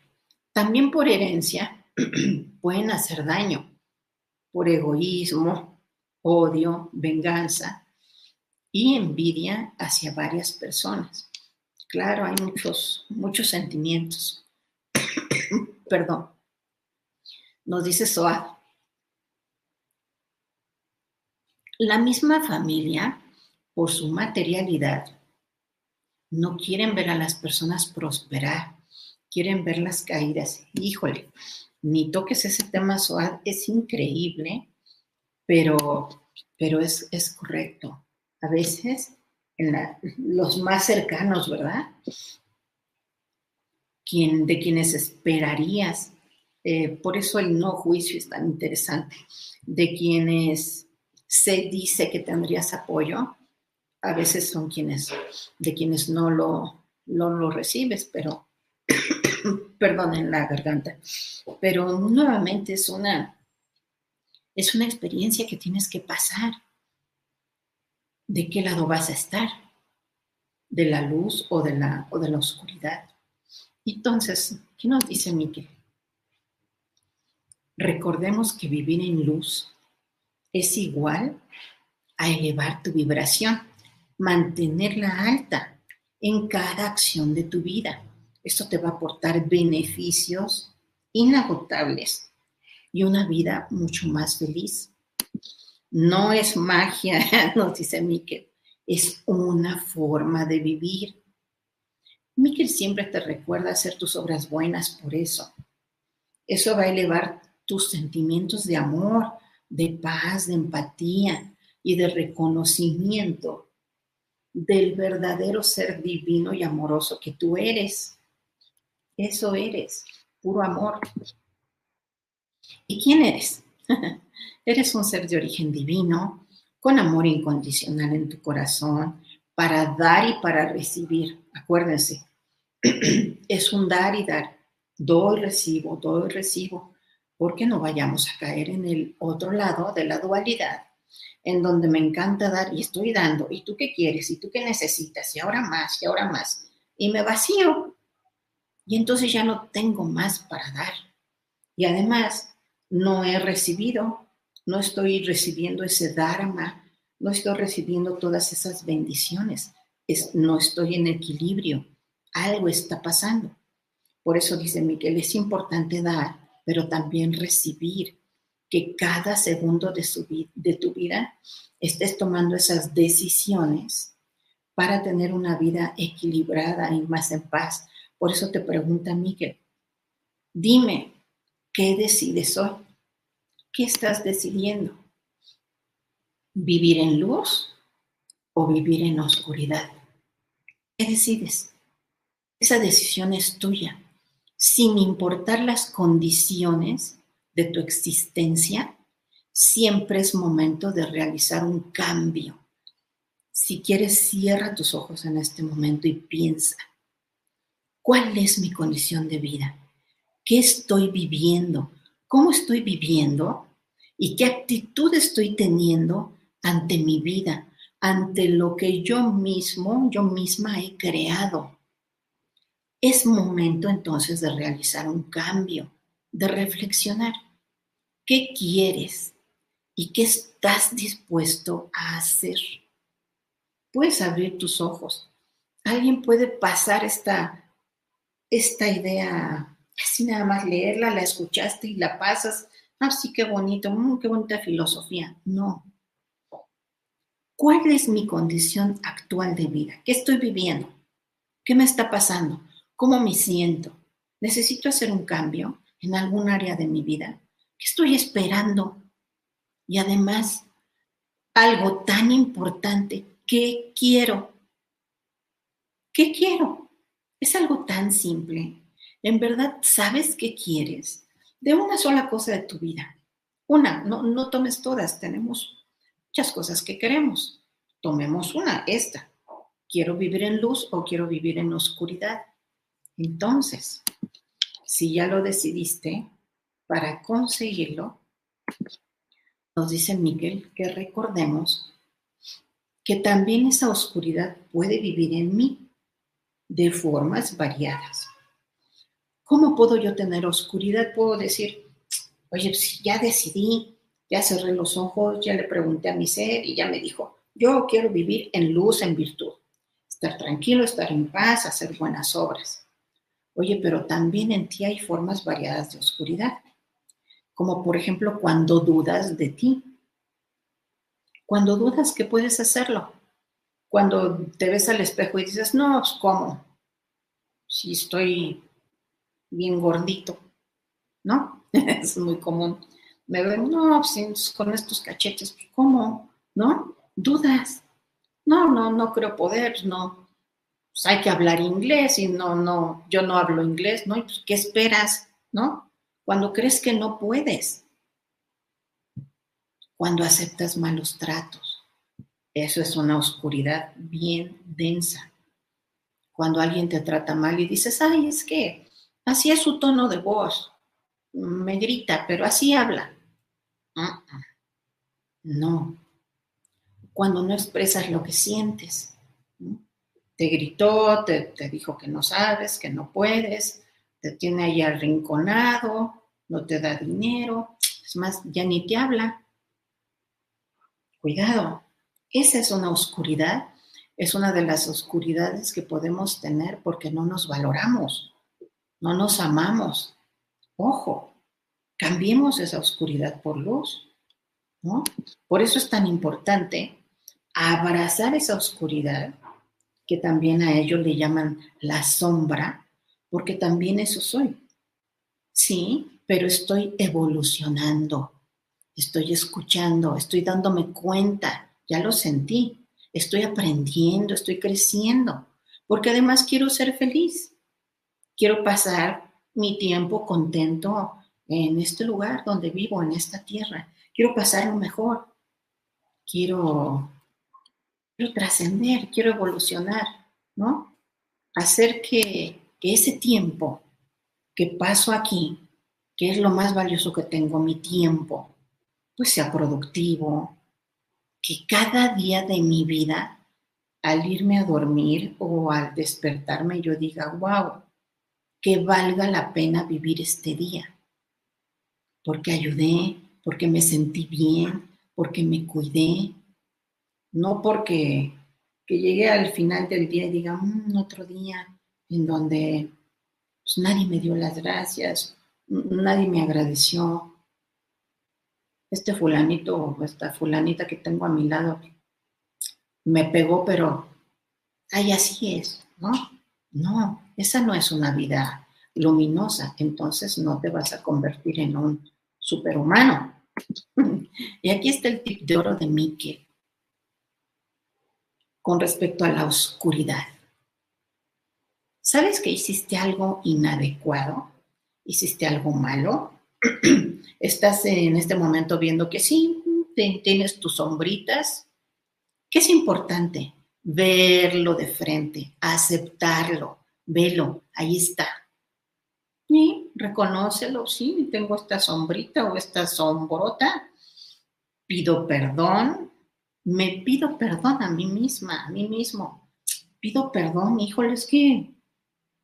Speaker 1: También por herencia pueden hacer daño, por egoísmo, odio, venganza, y envidia hacia varias personas. Claro, hay muchos, muchos sentimientos. Perdón. Nos dice Soa. La misma familia, por su materialidad, no quieren ver a las personas prosperar, quieren verlas caídas. Híjole, ni toques ese tema, Soa, es increíble, pero, pero es, es correcto a veces en los más cercanos, ¿verdad? Quien, de quienes esperarías. Eh, por eso el no juicio es tan interesante. De quienes se dice que tendrías apoyo, a veces son quienes, de quienes no lo, no lo recibes, pero, perdón, en la garganta. Pero nuevamente es una, es una experiencia que tienes que pasar de qué lado vas a estar, de la luz o de la, o de la oscuridad. Entonces, ¿qué nos dice Miquel? Recordemos que vivir en luz es igual a elevar tu vibración, mantenerla alta en cada acción de tu vida. Esto te va a aportar beneficios inagotables y una vida mucho más feliz. No es magia, nos dice Miquel, es una forma de vivir. Miquel siempre te recuerda hacer tus obras buenas por eso. Eso va a elevar tus sentimientos de amor, de paz, de empatía y de reconocimiento del verdadero ser divino y amoroso que tú eres. Eso eres, puro amor. ¿Y quién eres? Eres un ser de origen divino, con amor incondicional en tu corazón, para dar y para recibir. Acuérdense, es un dar y dar. Doy, recibo, doy, recibo, porque no vayamos a caer en el otro lado de la dualidad, en donde me encanta dar y estoy dando, y tú qué quieres, y tú qué necesitas, y ahora más, y ahora más, y me vacío. Y entonces ya no tengo más para dar. Y además, no he recibido no estoy recibiendo ese dharma, no estoy recibiendo todas esas bendiciones. es, no estoy en equilibrio, algo está pasando. Por eso dice Miguel, es importante dar, pero también recibir, que cada segundo de, su, de tu vida estés tomando esas decisiones para tener una vida equilibrada y más en paz. Por eso te pregunta Miguel, dime, ¿qué decides hoy? ¿Qué estás decidiendo? ¿Vivir en luz o vivir en oscuridad? ¿Qué decides? Esa decisión es tuya, sin importar las condiciones de tu existencia, siempre es momento de realizar un cambio. Si quieres, cierra tus ojos en este momento y piensa, ¿cuál es mi condición de vida? ¿Qué estoy viviendo? ¿Cómo estoy viviendo? ¿Y qué actitud estoy teniendo ante mi vida, ante lo que yo mismo, yo misma he creado? Es momento entonces de realizar un cambio, de reflexionar. ¿Qué quieres? ¿Y qué estás dispuesto a hacer? Puedes abrir tus ojos. Alguien puede pasar esta, esta idea, así nada más leerla, la escuchaste y la pasas. Ah, sí, qué bonito, mm, qué bonita filosofía. No. ¿Cuál es mi condición actual de vida? ¿Qué estoy viviendo? ¿Qué me está pasando? ¿Cómo me siento? ¿Necesito hacer un cambio en algún área de mi vida? ¿Qué estoy esperando y además, algo tan importante, ¿qué quiero? ¿Qué quiero? Es algo tan simple. ¿En verdad sabes qué quieres? De una sola cosa de tu vida. Una, no, no tomes todas, tenemos muchas cosas que queremos. Tomemos una, esta. ¿Quiero vivir en luz o quiero vivir en oscuridad? Entonces, si ya lo decidiste, para conseguirlo, nos dice Miguel que recordemos que también esa oscuridad puede vivir en mí de formas variadas. ¿Cómo puedo yo tener oscuridad? Puedo decir, oye, pues ya decidí, ya cerré los ojos, ya le pregunté a mi ser y ya me dijo, yo quiero vivir en luz, en virtud, estar tranquilo, estar en paz, hacer buenas obras. Oye, pero también en ti hay formas variadas de oscuridad como por ejemplo cuando dudas de ti. Cuando dudas que puedes hacerlo. Cuando te ves al espejo y dices, no, pues ¿cómo? Si estoy bien gordito, ¿no? es muy común. Me ven, no, pues con estos cachetes, pues, ¿cómo? ¿No? Dudas. No, no, no creo poder, pues, no. Pues hay que hablar inglés y no, no, yo no hablo inglés, ¿no? pues, ¿qué esperas? ¿No? cuando crees que no puedes, cuando aceptas malos tratos. Eso es una oscuridad bien densa. Cuando alguien te trata mal y dices, ay, es que así es su tono de voz, me grita, pero así habla. No. Cuando no expresas lo que sientes. Te gritó, te, te dijo que no sabes, que no puedes, te tiene ahí arrinconado, no te da dinero, es más, ya ni te habla. Cuidado, esa es una oscuridad, es una de las oscuridades que podemos tener porque no nos valoramos, no nos amamos. Ojo, cambiemos esa oscuridad por luz, ¿no? Por eso es tan importante abrazar esa oscuridad, que también a ellos le llaman la sombra, porque también eso soy. Sí, pero estoy evolucionando, estoy escuchando, estoy dándome cuenta, ya lo sentí, estoy aprendiendo, estoy creciendo, porque además quiero ser feliz, quiero pasar mi tiempo contento en este lugar donde vivo, en esta tierra, quiero pasarlo mejor, quiero, quiero trascender, quiero evolucionar, ¿no? Hacer que, que ese tiempo que paso aquí ¿Qué es lo más valioso que tengo? Mi tiempo. Pues sea productivo. Que cada día de mi vida, al irme a dormir o al despertarme, yo diga, wow, que valga la pena vivir este día. Porque ayudé, porque me sentí bien, porque me cuidé. No porque que llegue al final del día y diga, un mm, otro día en donde pues, nadie me dio las gracias, nadie me agradeció. Este fulanito o esta fulanita que tengo a mi lado me pegó, pero ay, así es, ¿no? No, esa no es una vida luminosa, entonces no te vas a convertir en un superhumano. y aquí está el tip de oro de Miquel con respecto a la oscuridad. ¿Sabes que hiciste algo inadecuado? ¿Hiciste algo malo? Estás en este momento viendo que sí, tienes tus sombritas. ¿Qué es importante? Verlo de frente, aceptarlo, velo, ahí está. Y reconócelo, sí, tengo esta sombrita o esta sombrota. Pido perdón, me pido perdón a mí misma, a mí mismo. Pido perdón, híjole, es que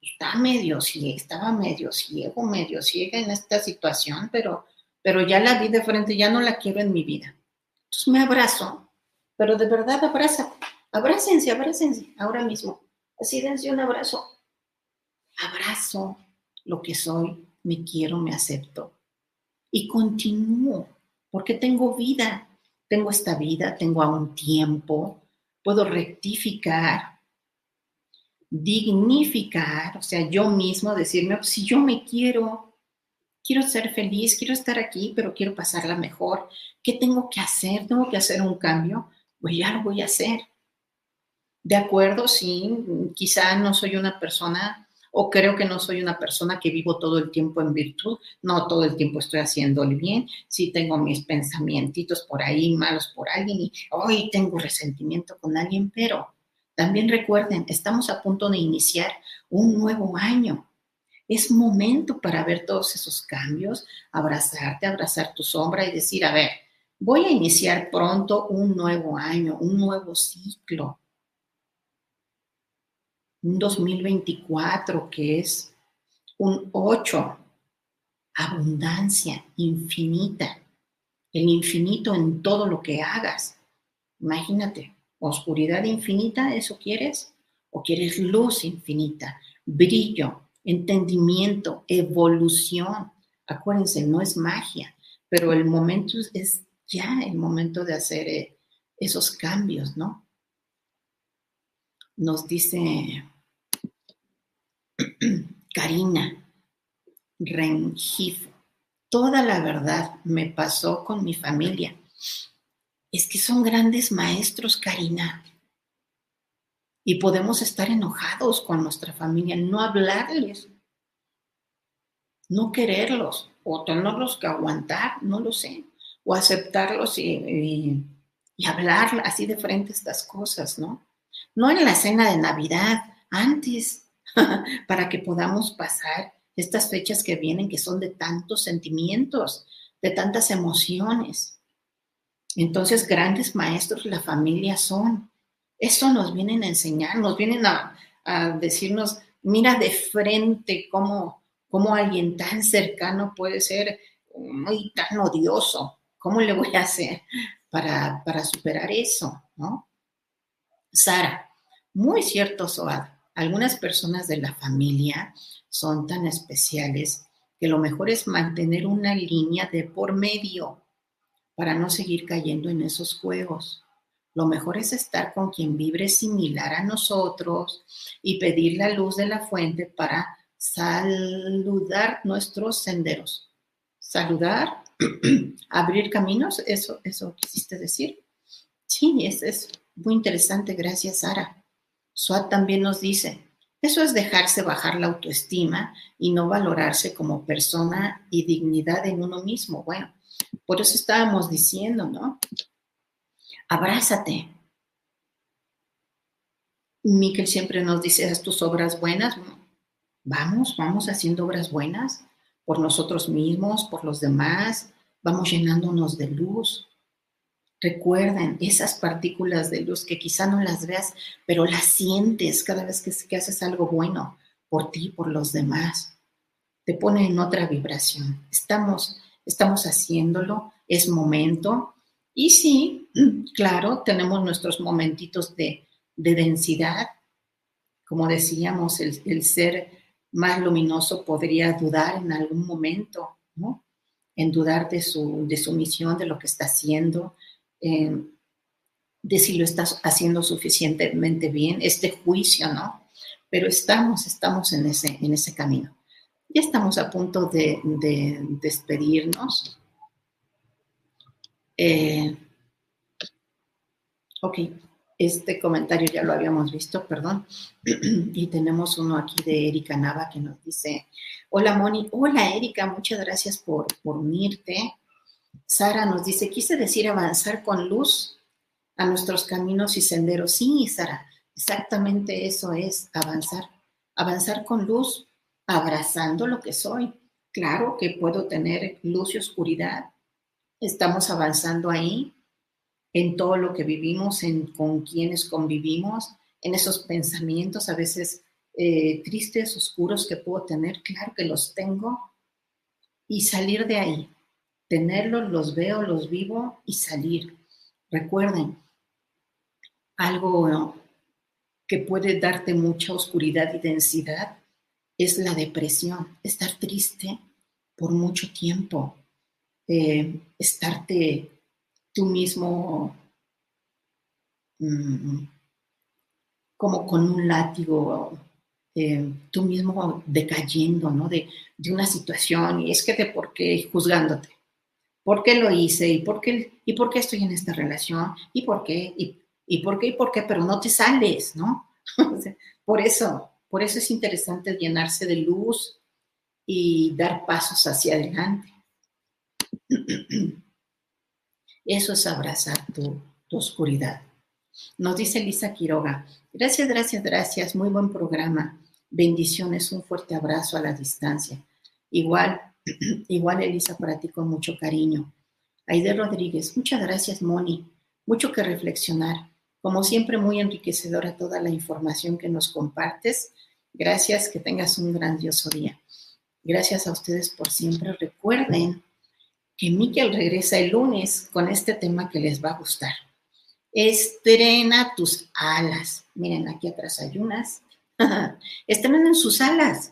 Speaker 1: está medio ciego, estaba medio ciego, medio ciega en esta situación, pero, pero ya la vi de frente, ya no la quiero en mi vida. Entonces me abrazo, pero de verdad abraza, abrácense, abrácense ahora mismo. Así dense un abrazo. Abrazo lo que soy, me quiero, me acepto. Y continúo, porque tengo vida, tengo esta vida, tengo aún tiempo, puedo rectificar, dignificar, o sea, yo mismo decirme, pues, si yo me quiero, quiero ser feliz, quiero estar aquí, pero quiero pasarla mejor, ¿qué tengo que hacer? ¿Tengo que hacer un cambio? Pues ya lo voy a hacer. De acuerdo, sí, quizá no soy una persona o creo que no soy una persona que vivo todo el tiempo en virtud, no todo el tiempo estoy haciéndole bien, sí tengo mis pensamientos por ahí malos por alguien y hoy tengo resentimiento con alguien, pero también recuerden, estamos a punto de iniciar un nuevo año. Es momento para ver todos esos cambios, abrazarte, abrazar tu sombra y decir, a ver, voy a iniciar pronto un nuevo año, un nuevo ciclo un 2024 que es un 8, abundancia infinita, el infinito en todo lo que hagas. Imagínate, oscuridad infinita, ¿eso quieres? ¿O quieres luz infinita, brillo, entendimiento, evolución? Acuérdense, no es magia, pero el momento es ya el momento de hacer eh, esos cambios, ¿no? Nos dice Karina Rengifo. Toda la verdad me pasó con mi familia. Es que son grandes maestros, Karina. Y podemos estar enojados con nuestra familia, no hablarles, no quererlos, o tenerlos que aguantar, no lo sé, o aceptarlos y, y hablar así de frente estas cosas, ¿no? No en la cena de Navidad, antes, para que podamos pasar estas fechas que vienen, que son de tantos sentimientos, de tantas emociones. Entonces, grandes maestros la familia son. Eso nos vienen a enseñar, nos vienen a, decirnos, mira de frente cómo, cómo alguien tan cercano puede ser muy tan odioso. ¿Cómo le voy a hacer para, para superar eso? ¿no? Sara, muy cierto, Soad. Algunas personas de la familia son tan especiales que lo mejor es mantener una línea de por medio para no seguir cayendo en esos juegos. Lo mejor es estar con quien vibre similar a nosotros y pedir la luz de la fuente para saludar nuestros senderos. Saludar, abrir caminos, eso, eso quisiste decir. Sí, es, es muy interesante, gracias Sara. Swat también nos dice, eso es dejarse bajar la autoestima y no valorarse como persona y dignidad en uno mismo. Bueno, por eso estábamos diciendo, ¿no? Abrázate. Miquel siempre nos dice, haz tus obras buenas. Vamos, vamos haciendo obras buenas por nosotros mismos, por los demás. Vamos llenándonos de luz. Recuerden esas partículas de luz que quizá no las veas, pero las sientes cada vez que, haces algo bueno por ti, por los demás. Te pone en otra vibración. Estamos, estamos haciéndolo, es momento. Y sí, claro, tenemos nuestros momentitos de, de densidad. Como decíamos, el, ser más luminoso podría dudar en algún momento, ¿no? En dudar de su, de su misión, de lo que está haciendo, de si lo estás haciendo suficientemente bien, este juicio, ¿no? Pero estamos, estamos en ese, en ese camino. Ya estamos a punto de, despedirnos. Eh, ok, este comentario ya lo habíamos visto, perdón. y tenemos uno aquí de Erika Nava que nos dice, hola Moni, hola Erika, muchas gracias por, por unirte. Sara nos dice, quise decir avanzar con luz a nuestros caminos y senderos. Sí, Sara, exactamente eso es avanzar. Avanzar con luz, abrazando lo que soy. Claro que puedo tener luz y oscuridad. Estamos avanzando ahí en todo lo que vivimos, en con quienes convivimos, en esos pensamientos a veces eh, tristes, oscuros que puedo tener. Claro que los tengo. Y salir de ahí. Tenerlos, los veo, los vivo y salir. Recuerden, algo que puede darte mucha oscuridad y densidad es la depresión, estar triste por mucho tiempo, eh, estarte tú mismo mm, como con un látigo, eh, tú mismo decayendo, ¿no? De, de, una situación y es que de por qué juzgándote, por qué lo hice y por qué, y por qué estoy en esta relación y por qué, y ¿Y por qué? ¿Y por qué? Pero no te sales, ¿no? por eso, por eso es interesante llenarse de luz y dar pasos hacia adelante. Eso es abrazar tu, tu oscuridad. Nos dice Lisa Quiroga, gracias, gracias, gracias, muy buen programa. Bendiciones, un fuerte abrazo a la distancia. Igual, igual Elisa, para ti con mucho cariño. Aide Rodríguez, muchas gracias, Moni. Mucho que reflexionar. Como siempre, muy enriquecedora toda la información que nos compartes. Gracias, que tengas un grandioso día. Gracias a ustedes por siempre. Recuerden que Miquel regresa el lunes con este tema que les va a gustar. Estrena tus alas. Miren, aquí atrás hay unas. Estrenen sus alas.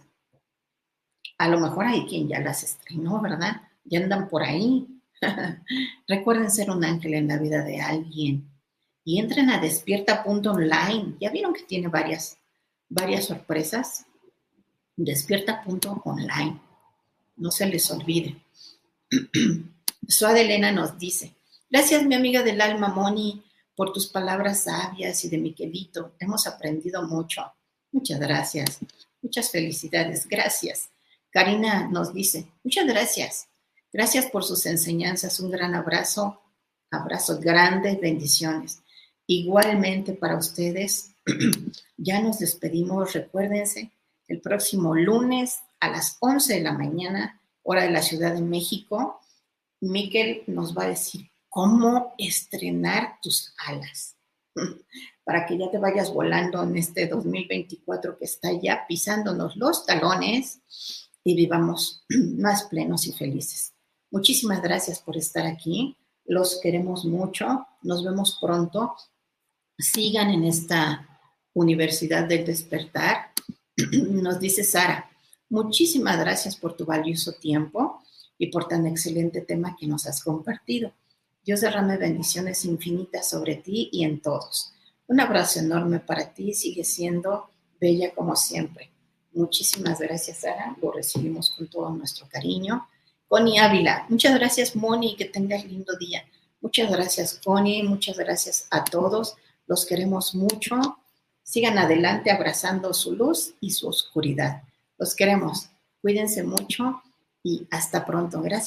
Speaker 1: A lo mejor hay quien ya las estrenó, ¿verdad? Ya andan por ahí. Recuerden ser un ángel en la vida de alguien y entren a despierta.online. Ya vieron que tiene varias, varias sorpresas. Despierta.online. No se les olvide. Suad Elena nos dice, gracias mi amiga del alma Moni por tus palabras sabias y de Miquelito. Hemos aprendido mucho. Muchas gracias. Muchas felicidades. Gracias. Karina nos dice, muchas gracias. Gracias por sus enseñanzas. Un gran abrazo. Abrazo grande. Bendiciones. Igualmente para ustedes, ya nos despedimos, recuérdense, el próximo lunes a las 11 de la mañana, hora de la Ciudad de México, Miquel nos va a decir cómo estrenar tus alas para que ya te vayas volando en este 2024 que está ya pisándonos los talones y vivamos más plenos y felices. Muchísimas gracias por estar aquí. Los queremos mucho. Nos vemos pronto sigan en esta Universidad del Despertar. Nos dice Sara, muchísimas gracias por tu valioso tiempo y por tan excelente tema que nos has compartido. Dios derrame bendiciones infinitas sobre ti y en todos. Un abrazo enorme para ti, sigue siendo bella como siempre. Muchísimas gracias, Sara, lo recibimos con todo nuestro cariño. Connie Ávila, muchas gracias, Moni, que tengas lindo día. Muchas gracias, Connie, muchas gracias a todos. Los queremos mucho. Sigan adelante abrazando su luz y su oscuridad. Los queremos. Cuídense mucho y hasta pronto. Gracias.